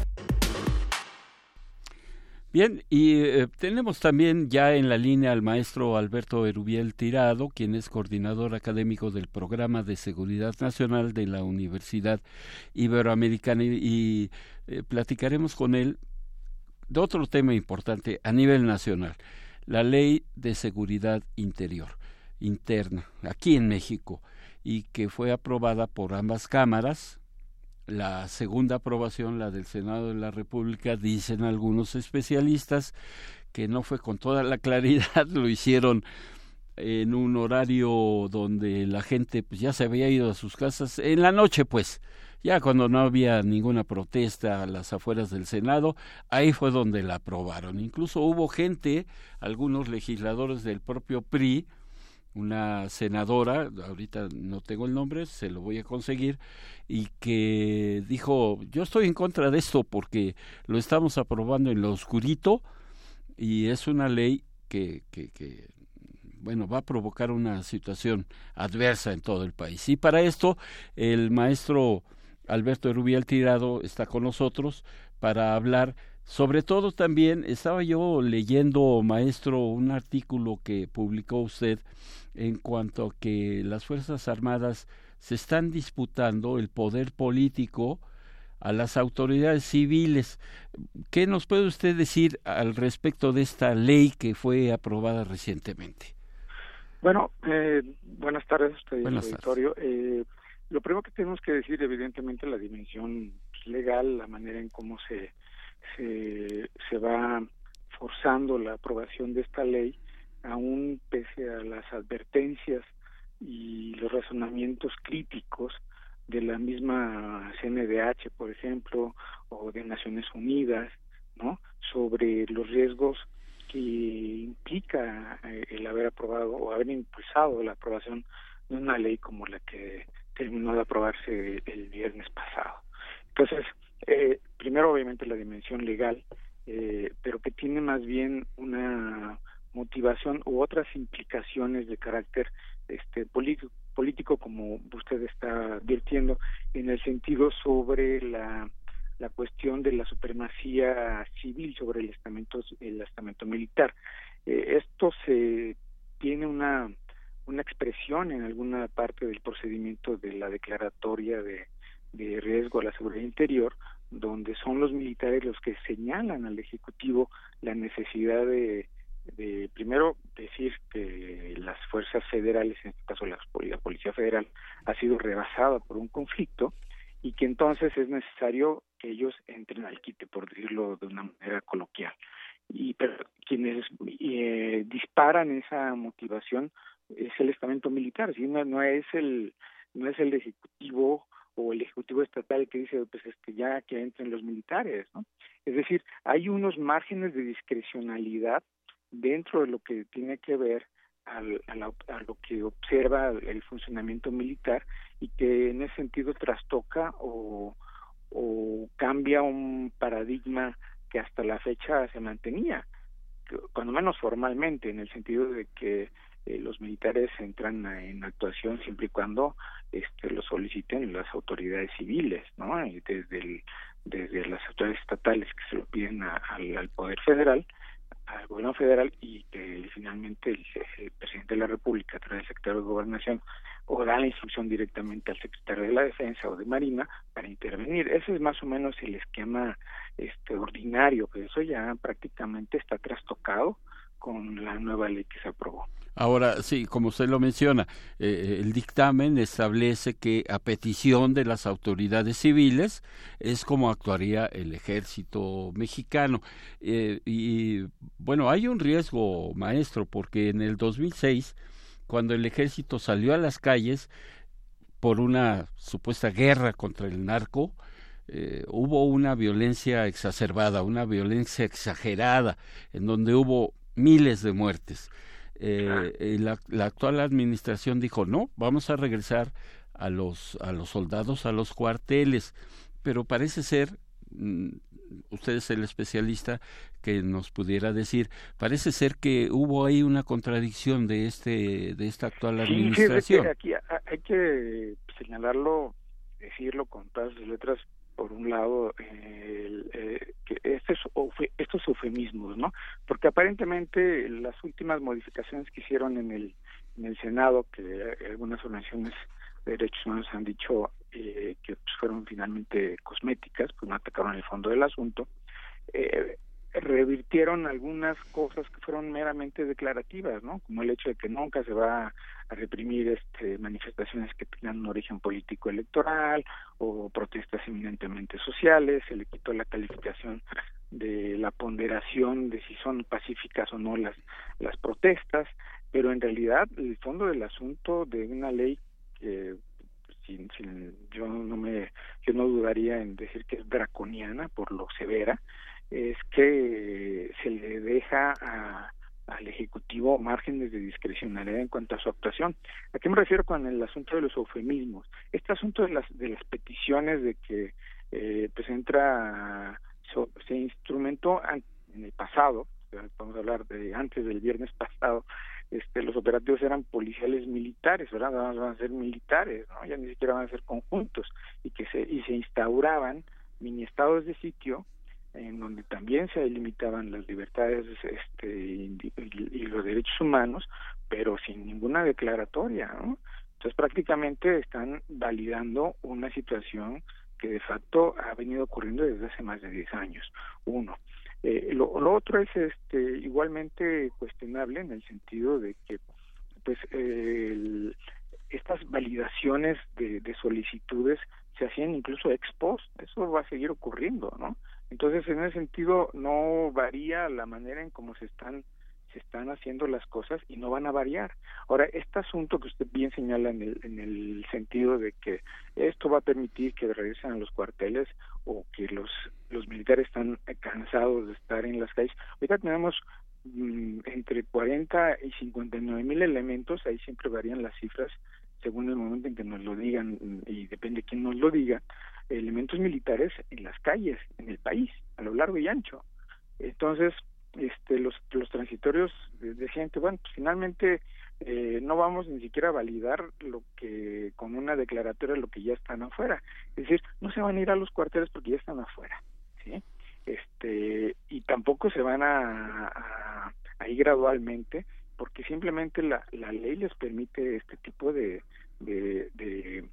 Bien, y eh, tenemos también ya en la línea al maestro Alberto Erubiel Tirado, quien es coordinador académico del Programa de Seguridad Nacional de la Universidad Iberoamericana y, eh, platicaremos con él de otro tema importante a nivel nacional, la Ley de Seguridad Interior, interna, aquí en México, y que fue aprobada por ambas cámaras, la segunda aprobación, la del Senado de la República, dicen algunos especialistas que no fue con toda la claridad, <laughs> lo hicieron en un horario donde la gente pues, ya se había ido a sus casas, en la noche pues, ya cuando no había ninguna protesta a las afueras del Senado, ahí fue donde la aprobaron. Incluso hubo gente, algunos legisladores del propio PRI, una senadora, ahorita no tengo el nombre, se lo voy a conseguir, y que dijo, yo estoy en contra de esto porque lo estamos aprobando en lo oscurito y es una ley que, que, que bueno, va a provocar una situación adversa en todo el país. Y para esto, el maestro Alberto Erubiel Tirado está con nosotros para hablar sobre todo también estaba yo leyendo, maestro, un artículo que publicó usted en cuanto a que las Fuerzas Armadas se están disputando el poder político a las autoridades civiles. ¿Qué nos puede usted decir al respecto de esta ley que fue aprobada recientemente? Bueno, eh, buenas tardes, usted buenas auditorio. Eh, lo primero que tenemos que decir, evidentemente, la dimensión legal, la manera en cómo se, se, se va forzando la aprobación de esta ley, aún pese a las advertencias y los razonamientos críticos de la misma CNDH, por ejemplo, o de Naciones Unidas, ¿no? Sobre los riesgos que implica eh, el haber aprobado o haber impulsado la aprobación de una ley como la que terminó de aprobarse el viernes pasado. Entonces, eh, primero obviamente la dimensión legal, eh, pero que tiene más bien una motivación u otras implicaciones de carácter este político, político como usted está advirtiendo en el sentido sobre la la cuestión de la supremacía civil sobre el estamento el estamento militar. Eh, esto se tiene una una expresión en alguna parte del procedimiento de la declaratoria de, de riesgo a la seguridad interior donde son los militares los que señalan al ejecutivo la necesidad de de primero decir que las fuerzas federales, en este caso la, Policía Federal, ha sido rebasada por un conflicto y que entonces es necesario que ellos entren al quite, por decirlo de una manera coloquial. Y pero quienes eh, disparan esa motivación es el estamento militar, ¿sí? no, no es el no es el ejecutivo o el ejecutivo estatal que dice pues este ya que entren los militares, ¿no? Es decir, hay unos márgenes de discrecionalidad dentro de lo que tiene que ver al, a, lo que observa el funcionamiento militar y que en ese sentido trastoca o, o cambia un paradigma que hasta la fecha se mantenía, cuando menos formalmente, en el sentido de que eh, los militares entran en actuación siempre y cuando este, lo soliciten las autoridades civiles, ¿no? desde, el, desde las autoridades estatales que se lo piden al Poder Federal al gobierno federal y que finalmente el, presidente de la República, a través del secretario de Gobernación, o da la instrucción directamente al secretario de la Defensa o de Marina para intervenir. Ese es más o menos el esquema este ordinario, pero eso ya prácticamente está trastocado con la nueva ley que se aprobó. Ahora, sí, como usted lo menciona, eh, el dictamen establece que a petición de las autoridades civiles es como actuaría el ejército mexicano. Eh, y bueno, hay un riesgo, maestro, porque en el 2006, cuando el ejército salió a las calles por una supuesta guerra contra el narco, eh, hubo una violencia exacerbada, una violencia exagerada, en donde hubo miles de muertes. Eh, la, la, actual administración dijo no, vamos a regresar a los a los soldados a los cuarteles, pero parece ser, mm, usted es el especialista que nos pudiera decir, parece ser que hubo ahí una contradicción de este de esta actual administración. Sí, aquí hay que señalarlo, decirlo con todas las letras por un lado eh, que estos, estos eufemismos, ¿no? Porque aparentemente las últimas modificaciones que hicieron en el, en el Senado, que algunas organizaciones de derechos humanos han dicho eh, que pues, fueron finalmente cosméticas, pues no atacaron el fondo del asunto, eh, revirtieron algunas cosas que fueron meramente declarativas, ¿no? Como el hecho de que nunca se va reprimir este, manifestaciones que tengan un origen político electoral o protestas eminentemente sociales, se le quitó la calificación de la ponderación de si son pacíficas o no las las protestas, pero en realidad el fondo del asunto de una ley que sin, sin, yo no me yo no dudaría en decir que es draconiana por lo severa es que se le deja a, al Ejecutivo márgenes de discrecionalidad en cuanto a su actuación. ¿A qué me refiero con el asunto de los eufemismos? Este asunto de las, de las peticiones de que eh, pues entra, se instrumentó en el pasado, vamos a hablar de antes del viernes pasado, este, los operativos eran policiales militares, ¿verdad? Van a ser militares, ¿no? Ya ni siquiera van a ser conjuntos y que se y se instauraban mini estados de sitio en donde también se limitaban las libertades este, y, los derechos humanos, pero sin ninguna declaratoria, ¿no? Entonces prácticamente están validando una situación que de facto ha venido ocurriendo desde hace más de 10 años. Uno. Eh, lo, otro es este igualmente cuestionable en el sentido de que pues el, estas validaciones de solicitudes se hacían incluso ex post, eso va a seguir ocurriendo, ¿no? Entonces, en ese sentido, no varía la manera en cómo se están se están haciendo las cosas y no van a variar. Ahora, este asunto que usted bien señala en el, en el sentido de que esto va a permitir que regresen a los cuarteles o que los, los militares están cansados de estar en las calles. Ahorita tenemos mm, entre 40 y 59 mil elementos, ahí siempre varían las cifras según el momento en que nos lo digan y depende de quién nos lo diga, elementos militares en las calles, en el país, a lo largo y ancho. Entonces, este, los, los transitorios decían que, bueno, pues finalmente eh, no vamos ni siquiera a validar lo que, con una declaratoria, lo que ya están afuera. Es decir, no se van a ir a los cuarteles porque ya están afuera, ¿sí? Este, y tampoco se van a, ir gradualmente porque simplemente la, la ley les permite este tipo de, de,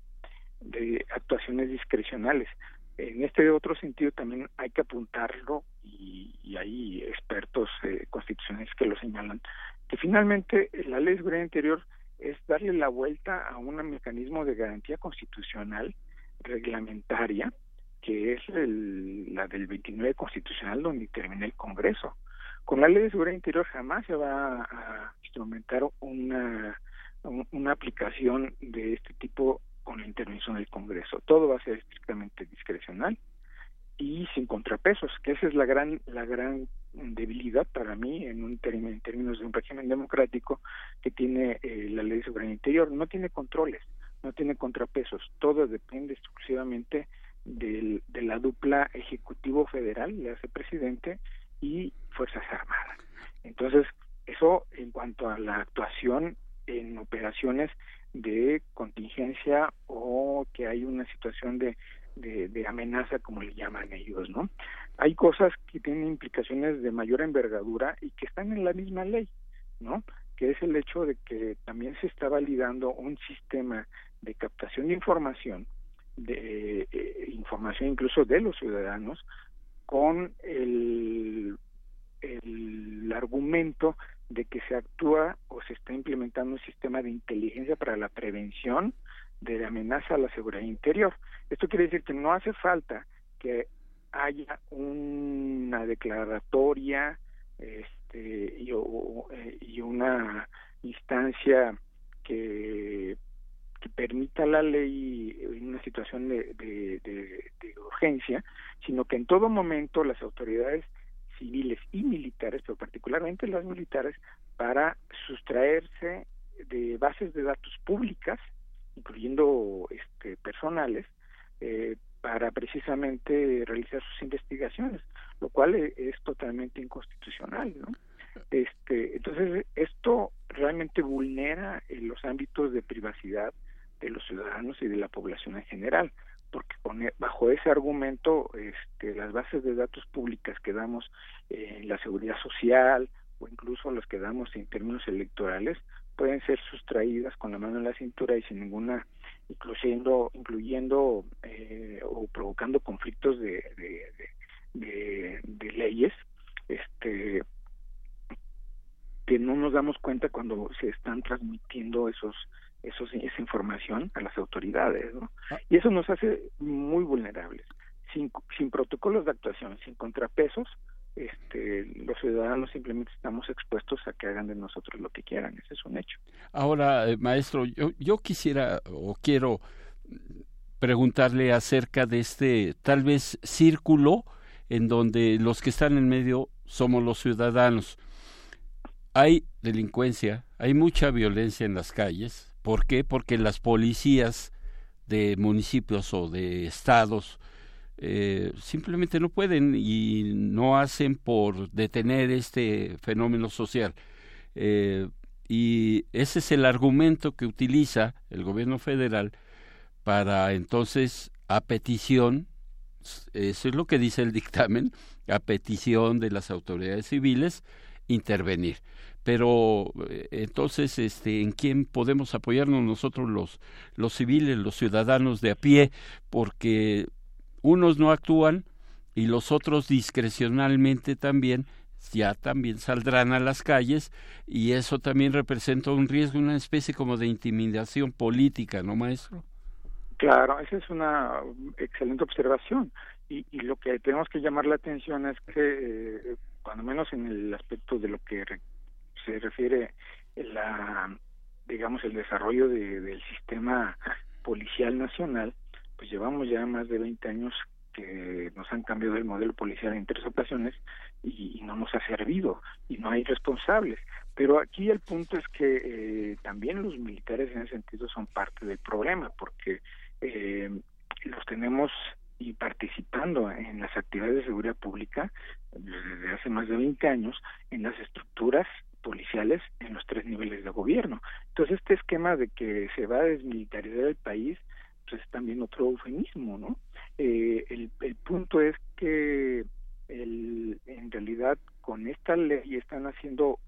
actuaciones discrecionales. En este otro sentido también hay que apuntarlo y, hay expertos eh, constitucionales que lo señalan, que finalmente la ley de seguridad interior es darle la vuelta a un mecanismo de garantía constitucional reglamentaria que es la del 29 constitucional donde termina el Congreso. Con la ley de seguridad interior jamás se va a instrumentar una, una aplicación de este tipo con la intervención del Congreso. Todo va a ser estrictamente discrecional y sin contrapesos, que esa es la gran la gran debilidad para mí en un en términos de un régimen democrático que tiene eh, la ley de seguridad interior. No tiene controles, no tiene contrapesos. Todo depende exclusivamente del, de la dupla ejecutivo federal, le hace presidente, y Fuerzas Armadas. Entonces, eso en cuanto a la actuación en operaciones de contingencia o que hay una situación de, de, amenaza, como le llaman ellos, ¿no? Hay cosas que tienen implicaciones de mayor envergadura y que están en la misma ley, ¿no? Que es el hecho de que también se está validando un sistema de captación de información, de eh, información incluso de los ciudadanos, con el, el argumento de que se actúa o se está implementando un sistema de inteligencia para la prevención de la amenaza a la seguridad interior. Esto quiere decir que no hace falta que haya una declaratoria este, y, eh, y una instancia que permita la ley en una situación de, urgencia, sino que en todo momento las autoridades civiles y militares, pero particularmente las militares, para sustraerse de bases de datos públicas, incluyendo este, personales, eh, para precisamente realizar sus investigaciones, lo cual e, es, totalmente inconstitucional, ¿no? Este, entonces esto realmente vulnera los ámbitos de privacidad de los ciudadanos y de la población en general, porque e, bajo ese argumento este, las bases de datos públicas que damos en la seguridad social o incluso las que damos en términos electorales pueden ser sustraídas con la mano en la cintura y sin ninguna incluyendo incluyendo eh, o provocando conflictos de, de, de, leyes este que no nos damos cuenta cuando se están transmitiendo esos esos esa información a las autoridades ¿no? Ah. y eso nos hace muy vulnerables sin sin protocolos de actuación sin contrapesos este, los ciudadanos simplemente estamos expuestos a que hagan de nosotros lo que quieran, ese es un hecho. Ahora, eh, maestro, yo, yo quisiera o quiero preguntarle acerca de este tal vez círculo en donde los que están en medio somos los ciudadanos. Hay delincuencia, hay mucha violencia en las calles. ¿Por qué? Porque las policías de municipios o de estados eh, simplemente no pueden y no hacen por detener este fenómeno social. Eh, y ese es el argumento que utiliza el gobierno federal para entonces, a petición, eso es lo que dice el dictamen, a petición de las autoridades civiles, intervenir. Pero eh, entonces, este, ¿en quién podemos apoyarnos nosotros los, los civiles, los ciudadanos de a pie? Porque unos no actúan y los otros discrecionalmente también ya también saldrán a las calles y eso también representa un riesgo, una especie como de intimidación política, ¿no, maestro? Claro, esa es una excelente observación y, y lo que tenemos que llamar la atención es que, eh, cuando menos en el aspecto de lo que se refiere la digamos el desarrollo de, del sistema policial nacional, pues llevamos ya más de 20 años que nos han cambiado el modelo policial en tres ocasiones y, no nos ha servido y no hay responsables. Pero aquí el punto es que eh, también los militares en ese sentido son parte del problema porque eh, los tenemos y participando en las actividades de seguridad pública desde hace más de 20 años en las estructuras policiales en los tres niveles de gobierno. Entonces este esquema de que se va a desmilitarizar el país pues es también otro eufemismo, ¿no? Eh, el, el punto es que el, en realidad con esta ley están haciendo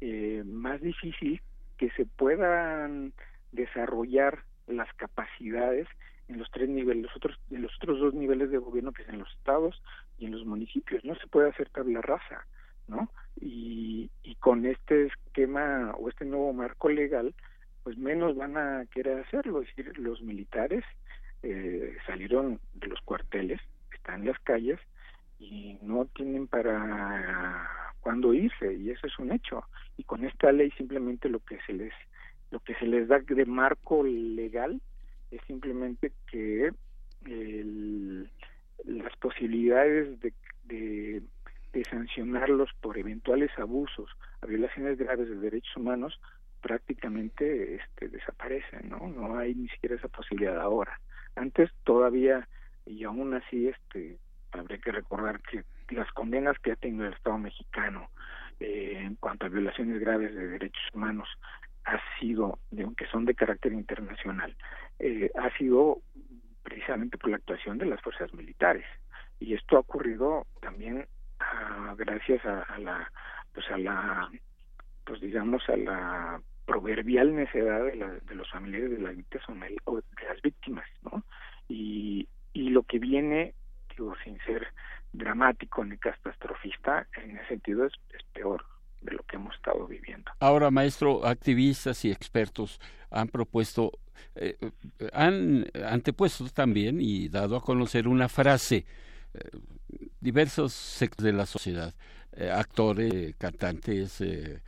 eh, más difícil que se puedan desarrollar las capacidades en los tres niveles, los otros, en los otros dos niveles de gobierno que es en los estados y en los municipios. No se puede hacer tabla rasa, ¿no? Y, y con este esquema o este nuevo marco legal, pues menos van a querer hacerlo. Es decir, los militares eh, salieron de los cuarteles, están en las calles y no tienen para cuándo irse y eso es un hecho. Y con esta ley simplemente lo que se les lo que se les da de marco legal es simplemente que el, las posibilidades de, de, de sancionarlos por eventuales abusos a violaciones graves de derechos humanos prácticamente este, desaparecen, ¿no? No hay ni siquiera esa posibilidad ahora. Antes todavía, y aún así, este, habría que recordar que las condenas que ha tenido el Estado mexicano eh, en cuanto a violaciones graves de derechos humanos ha sido, aunque son de carácter internacional, eh, ha sido precisamente por la actuación de las fuerzas militares. Y esto ha ocurrido también ah, gracias a, a la, pues a la, pues digamos a la proverbial necedad de, la, de los familiares de las víctimas o de las víctimas, ¿no? Y, y lo que viene, digo, sin ser dramático ni catastrofista, en ese sentido es, peor de lo que hemos estado viviendo. Ahora, maestro, activistas y expertos han propuesto, eh, han antepuesto también y dado a conocer una frase, eh, diversos sectores de la sociedad, eh, actores, cantantes, eh,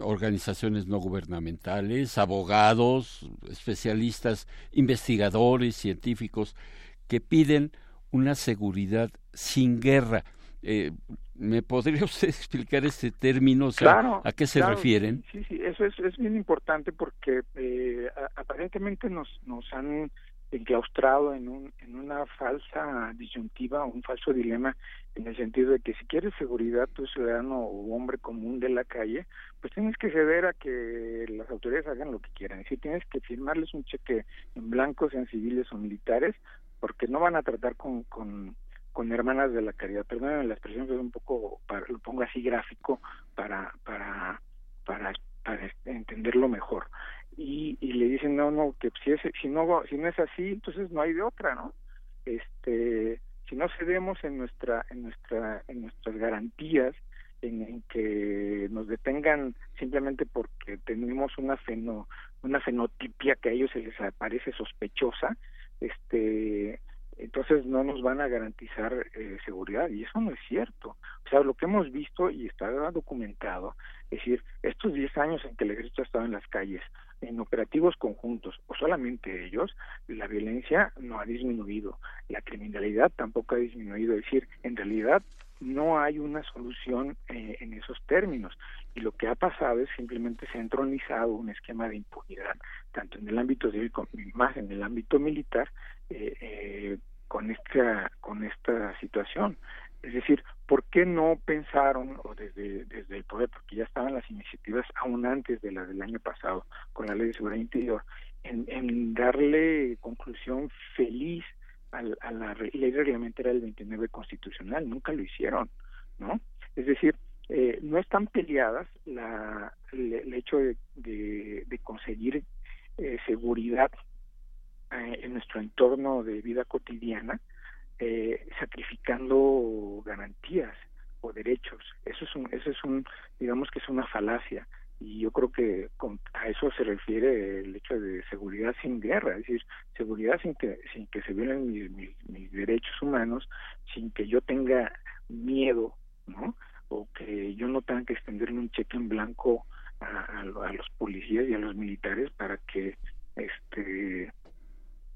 organizaciones no gubernamentales, abogados, especialistas, investigadores, científicos, que piden una seguridad sin guerra. Eh, ¿Me podría <laughs> usted explicar este término? ¿A qué se refieren? Sí, sí, eso es, es bien importante porque eh, aparentemente nos, nos han enclaustrado en, un, en una falsa disyuntiva, un falso dilema, en el sentido de que si quieres seguridad, tu ciudadano o hombre común de la calle, pues tienes que ceder a que las autoridades hagan lo que quieran. Si tienes que firmarles un cheque en blanco, sean civiles o militares, porque no van a tratar con, con, con hermanas de la caridad. Perdónenme la expresión, es un poco, lo pongo así gráfico para, para, para, para entenderlo mejor y, y le dicen no no que si es si no si no es así entonces no hay de otra no este si no cedemos en nuestra en nuestra en nuestras garantías en, que nos detengan simplemente porque tenemos una feno una fenotipia que a ellos se les parece sospechosa este entonces no nos van a garantizar eh, seguridad y eso no es cierto. O sea, lo que hemos visto y está documentado, es decir, estos 10 años en que el ejército ha estado en las calles, en operativos conjuntos o solamente ellos, la violencia no ha disminuido, la criminalidad tampoco ha disminuido, es decir, en realidad no hay una solución eh, en esos términos. Y lo que ha pasado es simplemente se ha entronizado un esquema de impunidad tanto en el ámbito civil como más en el ámbito militar eh, eh, con esta con esta situación. Es decir por qué no pensaron o desde desde el poder porque ya estaban las iniciativas aún antes de la del año pasado con la ley de seguridad interior en, darle conclusión feliz a, la ley reglamentaria del 29 constitucional, nunca lo hicieron, ¿no? Es decir, eh, no están peleadas la, el, hecho de, de, conseguir eh, seguridad eh, en nuestro entorno de vida cotidiana, sacrificando garantías o derechos. Eso es un, eso es un, digamos que es una falacia y yo creo que a eso se refiere el hecho de seguridad sin guerra, es decir, seguridad sin que sin que se violen mis, derechos humanos, sin que yo tenga miedo, ¿no? O que yo no tenga que extenderle un cheque en blanco a, a, los policías y a los militares para que este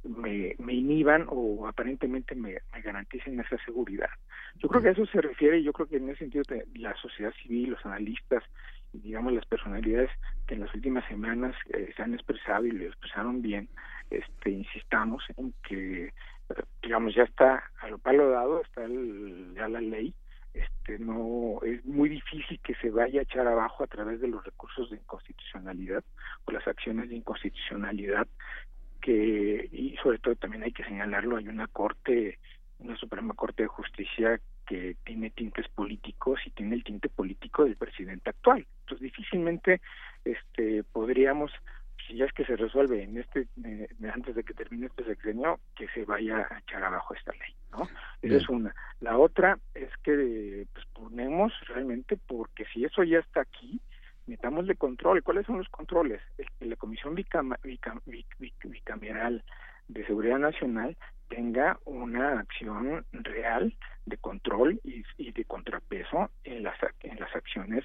me, me inhiban o aparentemente me, me, garanticen esa seguridad. Yo creo que a eso se refiere, yo creo que en ese sentido la sociedad civil, los analistas digamos las personalidades que en las últimas semanas eh, se han expresado y lo expresaron bien este insistamos en que digamos ya está al palo dado está ya la ley este no es muy difícil que se vaya a echar abajo a través de los recursos de inconstitucionalidad o las acciones de inconstitucionalidad que y sobre todo también hay que señalarlo hay una corte una Suprema Corte de Justicia que tiene tintes políticos y tiene el tinte político del presidente actual. Entonces difícilmente este podríamos si ya es que se resuelve en este eh, antes de que termine este sexenio que se vaya a echar abajo esta ley, ¿no? Esa es una. La otra es que pues ponemos realmente porque si eso ya está aquí de control. ¿Cuáles son los controles? que la Comisión Bicameral de Seguridad Nacional tenga una acción real de control y, de contrapeso en las en las acciones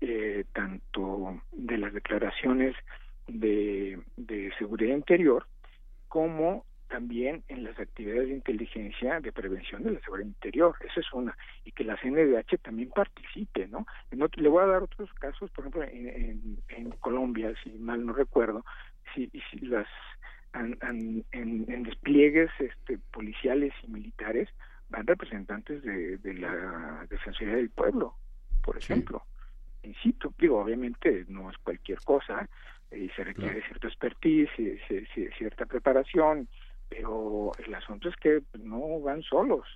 eh, tanto de las declaraciones de, de seguridad interior como también en las actividades de inteligencia de prevención de la seguridad interior. Esa es una. Y que la CNDH también participe, ¿no? le voy a dar otros casos, por ejemplo, en, en, Colombia, si mal no recuerdo, si, si las en, en, despliegues este, policiales y militares van representantes de, de la Defensoría del Pueblo, por ejemplo. Insisto, digo, obviamente no es cualquier cosa, y se requiere cierta expertise, cierta preparación, pero el asunto es que no van solos.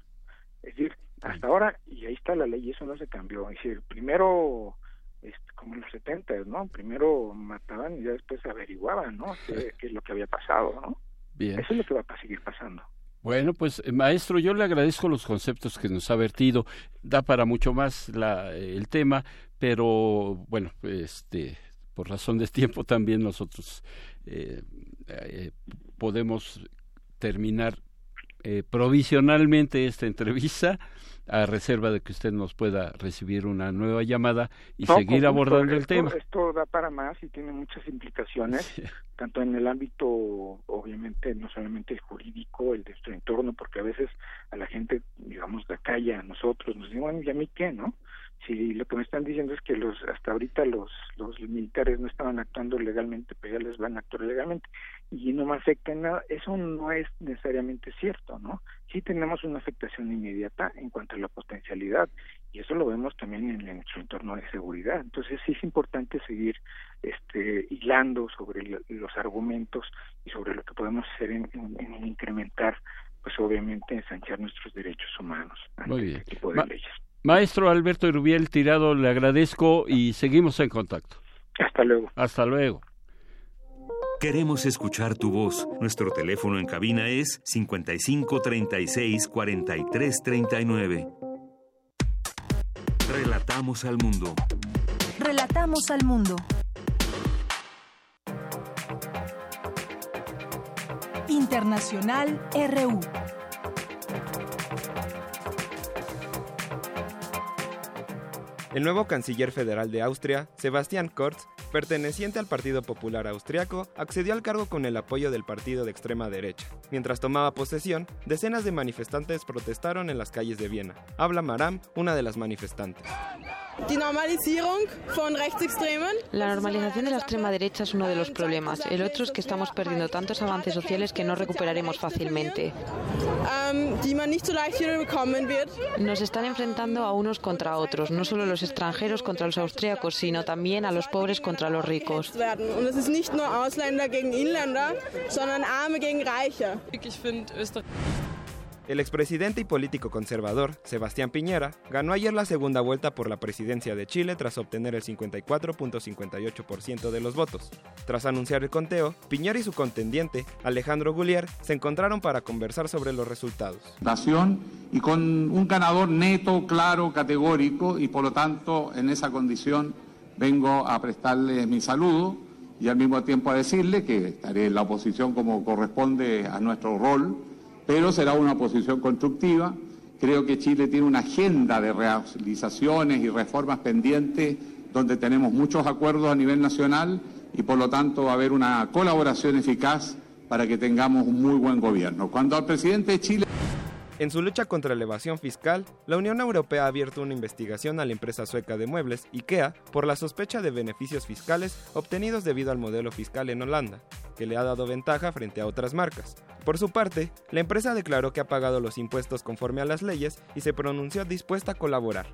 Es decir, hasta ahora, y ahí está la ley, y eso no se cambió. Es decir, primero como en los 70, ¿no? Primero mataban y ya después averiguaban, ¿no? Qué, es lo que había pasado, ¿no? Bien. Eso es lo que va a seguir pasando. Bueno, pues eh, maestro, yo le agradezco los conceptos que nos ha vertido. Da para mucho más la, el tema, pero bueno, este, por razón de tiempo también nosotros eh, eh, podemos terminar provisionalmente esta entrevista a reserva de que usted nos pueda recibir una nueva llamada y seguir abordando el tema. Esto da para más y tiene muchas implicaciones, tanto en el ámbito, obviamente, no solamente el jurídico, el de nuestro entorno, porque a veces a la gente, digamos, de calle, a nosotros, nos dicen, bueno, ¿y a mí qué, no? Si lo que me están diciendo es que los hasta ahorita los los militares no estaban actuando legalmente, pues ya les van a actuar legalmente y no me afecta en nada, eso no es necesariamente cierto, ¿no? Sí tenemos una afectación inmediata en cuanto a la potencialidad y eso lo vemos también en, nuestro entorno de seguridad. Entonces sí es importante seguir este hilando sobre los argumentos y sobre lo que podemos hacer en, incrementar pues obviamente ensanchar nuestros derechos humanos ante Muy este tipo de leyes. Maestro Alberto Irubiel Tirado, le agradezco y seguimos en contacto. Hasta luego. Hasta luego. Queremos escuchar tu voz. Nuestro teléfono en cabina es 55 36 43 39. Relatamos al mundo. Relatamos al mundo. Internacional RU. El nuevo canciller federal de Austria, Sebastian Kurz, perteneciente al Partido Popular Austriaco, accedió al cargo con el apoyo del partido de extrema derecha. Mientras tomaba posesión, decenas de manifestantes protestaron en las calles de Viena. Habla Maram, una de las manifestantes. La normalización de la extrema derecha es uno de los problemas. El otro es que estamos perdiendo tantos avances sociales que no recuperaremos fácilmente. Ähm, Nos están enfrentando a unos contra otros, no solo los extranjeros contra los austríacos, sino también a los pobres contra los ricos. El expresidente y político conservador, Sebastián Piñera, ganó ayer la segunda vuelta por la presidencia de Chile tras obtener el 54.58% de los votos. Tras anunciar el conteo, Piñera y su contendiente, Alejandro Gullier, se encontraron para conversar sobre los resultados. Nación y con un ganador neto, claro, categórico, y por lo tanto, en esa condición, vengo a prestarle mi saludo y al mismo tiempo a decirle que estaré en la oposición como corresponde a nuestro rol pero será una posición constructiva. Creo que Chile tiene una agenda de realizaciones y reformas pendientes donde tenemos muchos acuerdos a nivel nacional y por lo tanto va a haber una colaboración eficaz para que tengamos un muy buen gobierno. Cuando al presidente de Chile en su lucha contra la evasión fiscal, la Unión Europea ha abierto una investigación a la empresa sueca de muebles, IKEA, por la sospecha de beneficios fiscales obtenidos debido al modelo fiscal en Holanda, que le ha dado ventaja frente a otras marcas. Por su parte, la empresa declaró que ha pagado los impuestos conforme a las leyes y se pronunció dispuesta a colaborar.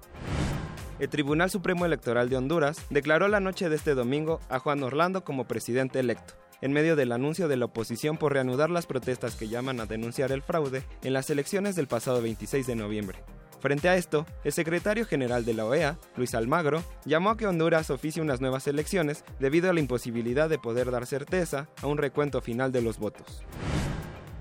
El Tribunal Supremo Electoral de Honduras declaró la noche de este domingo a Juan Orlando como presidente electo en medio del anuncio de la oposición por reanudar las protestas que llaman a denunciar el fraude en las elecciones del pasado 26 de noviembre. Frente a esto, el secretario general de la OEA, Luis Almagro, llamó a que Honduras oficie unas nuevas elecciones debido a la imposibilidad de poder dar certeza a un recuento final de los votos.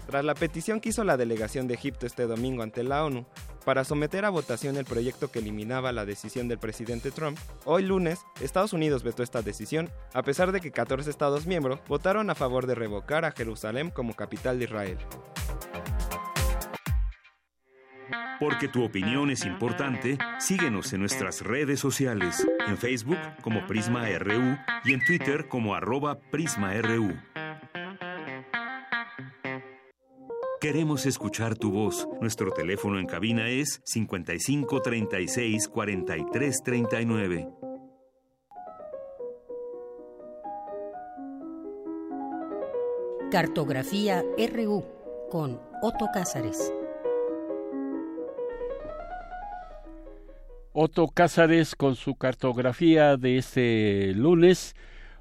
Tras la petición que hizo la delegación de Egipto este domingo ante la ONU para someter a votación el proyecto que eliminaba la decisión del presidente Trump, hoy lunes Estados Unidos vetó esta decisión, a pesar de que 14 Estados miembros votaron a favor de revocar a Jerusalén como capital de Israel. Porque tu opinión es importante, síguenos en nuestras redes sociales, en Facebook como Prisma RU y en Twitter como arroba PrismaRU. Queremos escuchar tu voz. Nuestro teléfono en cabina es 55 36 43 39. Cartografía RU con Otto Cázares. Otto Cázares con su cartografía de este lunes.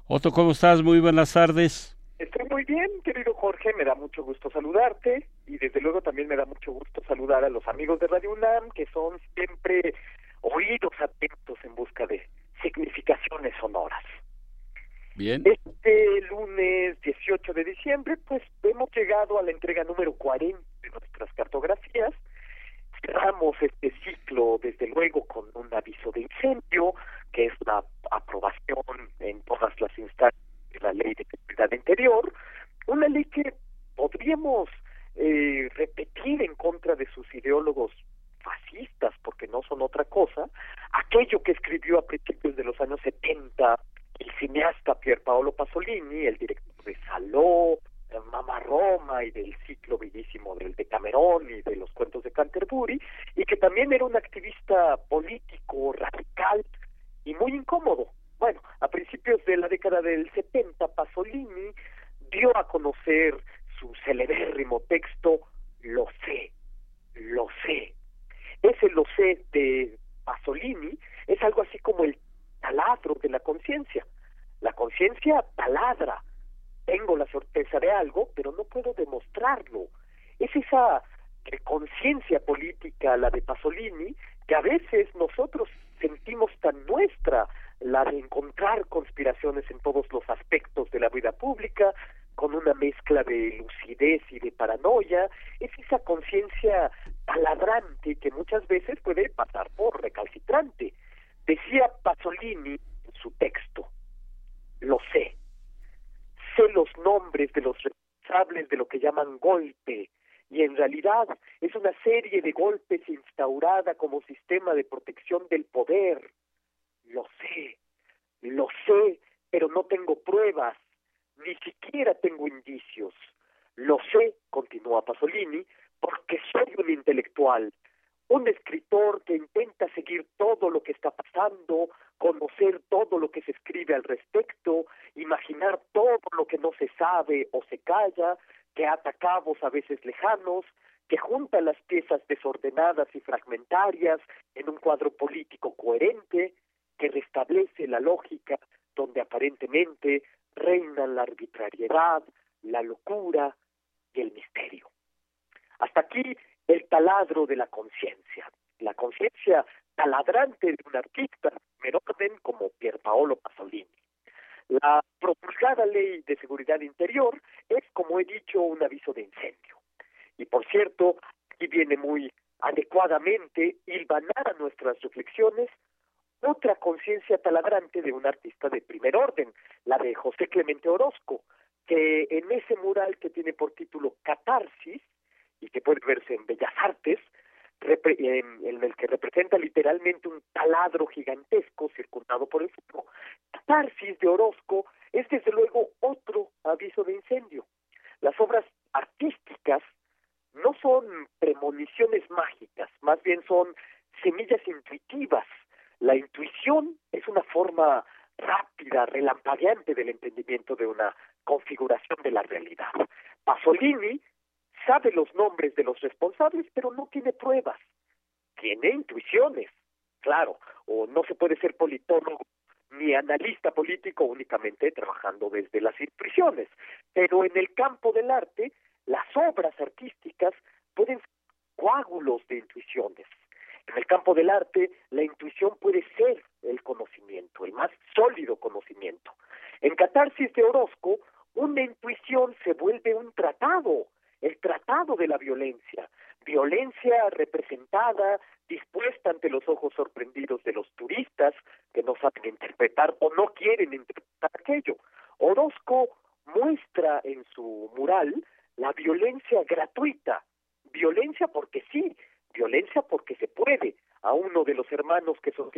Otto, ¿cómo estás? Muy buenas tardes. Estoy muy bien, querido Jorge, me da mucho gusto saludarte y desde luego también me da mucho gusto saludar a los amigos de Radio UNAM que son siempre oídos atentos en busca de significaciones sonoras. Bien. Este lunes 18 de diciembre, pues hemos llegado a la entrega número 40 de nuestras cartografías. Cerramos este ciclo, desde luego, con un aviso de incendio, que es la aprobación en todas las instancias seguridad interior, una ley que podríamos eh, repetir en contra de sus ideólogos fascistas, porque no son otra cosa, la intuición puede ser el conocimiento, el más sólido conocimiento. En Catarsis de Orozco, una intuición se vuelve un tratado, el tratado de la violencia, violencia representada, dispuesta ante los ojos sorprendidos de los turistas que no saben interpretar o no quieren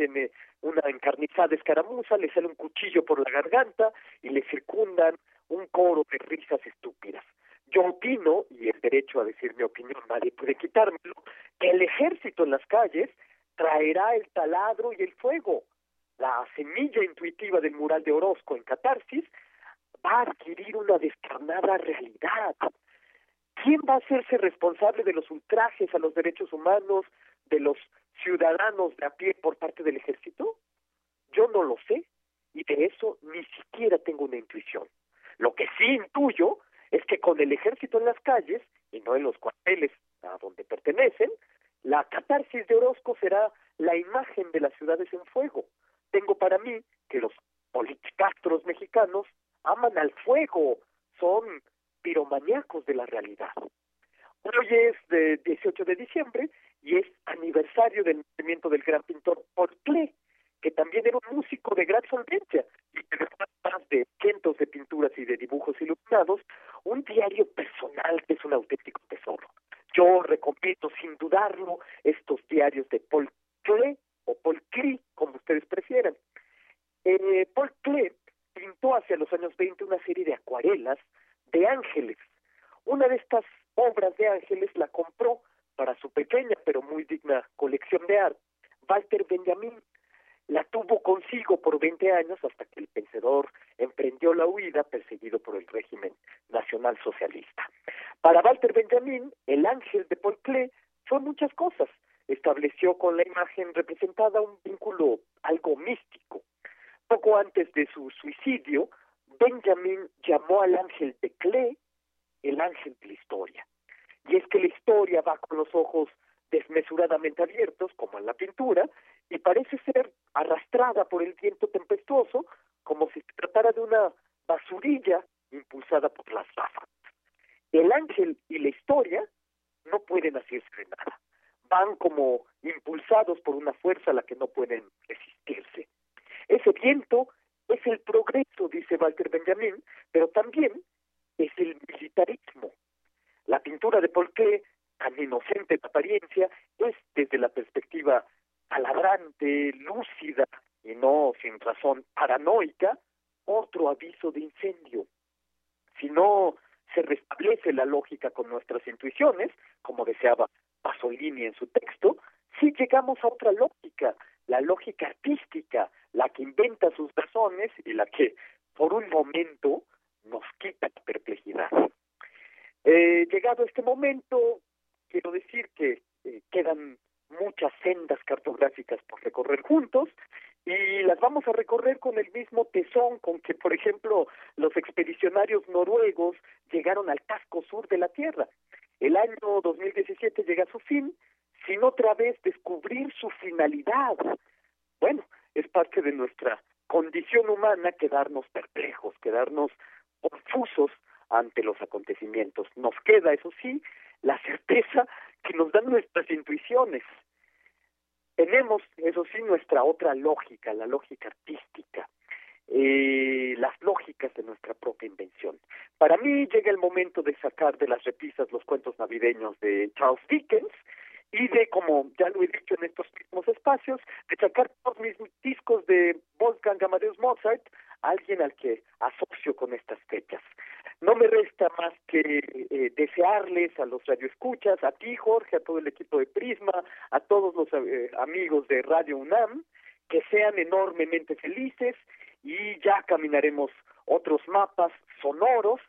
hacen una encarnizada escaramuza, le sale un cuchillo por la garganta y le circundan un coro de risas estúpidas. Yo opino, y el derecho a decir mi opinión nadie puede quitármelo, que el ejército en las calles traerá el taladro y el fuego. La semilla intuitiva del mural de Orozco en Catarsis va a adquirir una descarnada realidad. ¿Quién va a hacerse responsable de los ultrajes a los derechos humanos, de los ciudadanos de a pie por parte del ejército? Yo no lo sé y de eso ni siquiera tengo una intuición. Lo que sí intuyo es que con el ejército en las calles y no en los cuarteles a donde pertenecen, la catarsis de Orozco será la imagen de las ciudades en fuego. Tengo para mí que los politicastros mexicanos aman al fuego, son piromaníacos de la realidad. Hoy es eh, de 18 de diciembre del gran pintor. 2017 llega a su fin, sin otra vez descubrir su finalidad. Bueno, es parte de nuestra condición humana quedarnos perplejos, quedarnos confusos ante los acontecimientos. Nos queda, eso sí, la certeza que nos dan nuestras intuiciones. Tenemos, eso sí, nuestra otra lógica, la lógica artística, eh, las lógicas de nuestra propia invención. Para mí llega el momento de sacar de las repisas los cuentos navideños de Charles Dickens y de, como ya lo he dicho en estos mismos espacios, de sacar todos mis discos de Wolfgang Amadeus Mozart, alguien al que asocio con estas fechas. No me resta más que eh, desearles a los radioescuchas, a ti Jorge, a todo el equipo de Prisma, a todos los eh, amigos de Radio UNAM, que sean enormemente felices y ya caminaremos otros mapas sonoros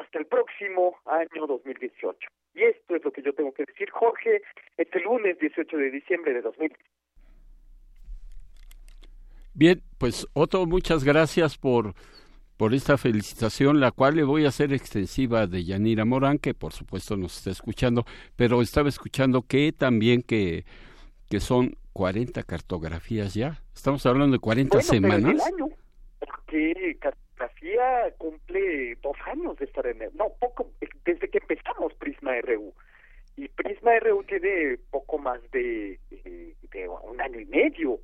hasta el próximo año 2018. Y esto es lo que yo tengo que decir, Jorge, este lunes 18 de diciembre de 2018. Bien, pues Otto, muchas gracias por por esta felicitación, la cual le voy a hacer extensiva de Yanira Morán, que por supuesto nos está escuchando, pero estaba escuchando que también que, que son 40 cartografías ya. Estamos hablando de 40 semanas. año, porque cartografía cumple dos años de estar en no, poco, desde que empezamos Prisma RU. Y Prisma RU tiene poco más de, de un año y medio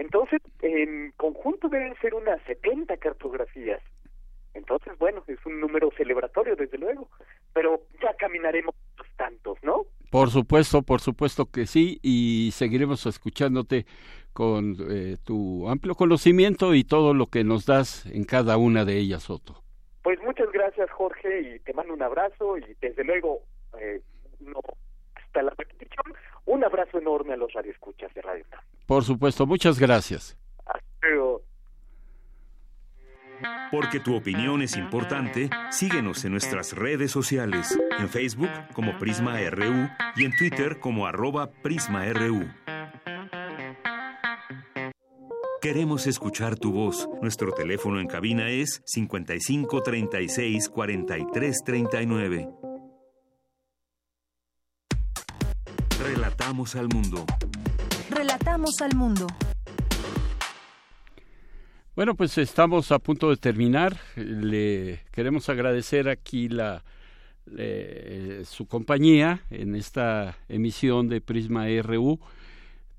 entonces, en conjunto deben ser unas 70 cartografías. Entonces, bueno, es un número celebratorio, desde luego, pero ya caminaremos tantos, ¿no? Por supuesto, por supuesto que sí, y seguiremos escuchándote con eh, tu amplio conocimiento y todo lo que nos das en cada una de ellas, Otto. Pues muchas gracias, Jorge, y te mando un abrazo y desde luego, eh, no, hasta la repetición, un abrazo enorme a los radioescuchas de Radio Por supuesto, muchas gracias. Porque tu opinión es importante, síguenos en nuestras redes sociales, en Facebook como Prisma RU y en Twitter como arroba PrismaRU. Queremos escuchar tu voz. Nuestro teléfono en cabina es 55 36 43 39. Relatamos al mundo. Relatamos al mundo. Bueno, pues estamos a punto de terminar. Le queremos agradecer aquí la su compañía en esta emisión de Prisma RU.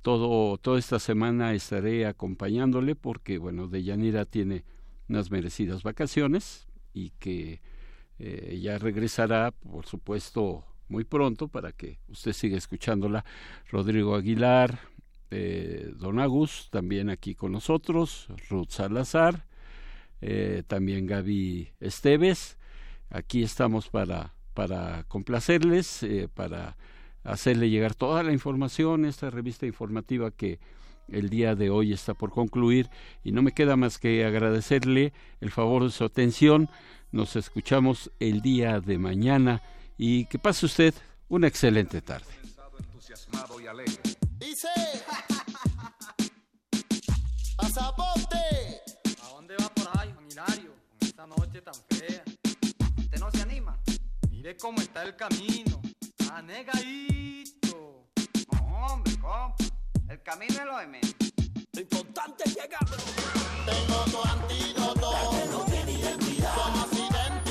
Todo, toda esta semana estaré acompañándole porque, bueno, Deyanira tiene unas merecidas vacaciones y que eh, ya regresará, por supuesto, muy pronto para que usted siga escuchándola. Rodrigo Aguilar, eh, Don Agus, también aquí con nosotros, Ruth Salazar, eh, también Gaby Esteves. Aquí estamos para, para complacerles, eh, para hacerle llegar toda la información, esta revista informativa que el día de hoy está por concluir y no me queda más que agradecerle el favor de su atención. Nos escuchamos el día de mañana y que pase usted una excelente tarde. <laughs> ¿A dónde va por ahí, con esta noche tan fea? ¿Usted no se anima? Mire cómo está el camino. Anegadito. No, hombre, compa. El camino es lo de menos. Lo importante es llegar. Tengo tu antídoto. que no tiene identidad. Somos idénticos.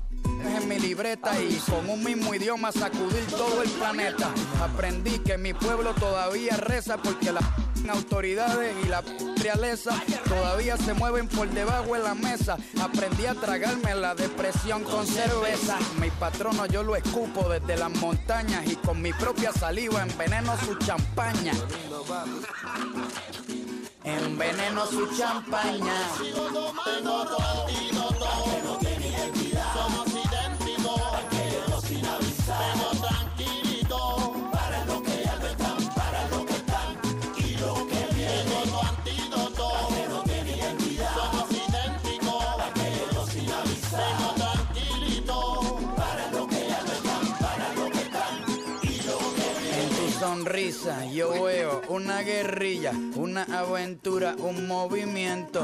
en mi libreta y con un mismo idioma sacudir todo el planeta. Aprendí que mi pueblo todavía reza porque las autoridades y la realeza todavía se mueven por debajo de la mesa. Aprendí a tragarme la depresión con cerveza. Mi patrono yo lo escupo desde las montañas y con mi propia saliva enveneno su champaña. Enveneno su champaña. Sonrisa yo veo una guerrilla, una aventura, un movimiento.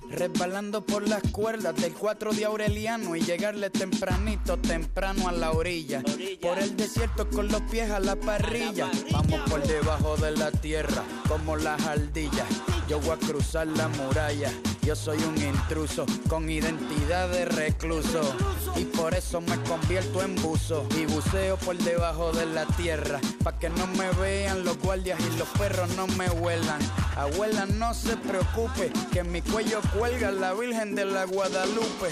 Resbalando por las cuerdas del 4 de Aureliano y llegarle tempranito, temprano a la orilla. Por el desierto con los pies a la parrilla. Vamos por debajo de la tierra como las ardillas. Yo voy a cruzar la muralla. Yo soy un intruso con identidad de recluso. Y por eso me convierto en buzo. Y buceo por debajo de la tierra. Pa' que no me vean los guardias y los perros no me huelan. Abuela, no se preocupe, que en mi cuello cuelga la Virgen de la Guadalupe.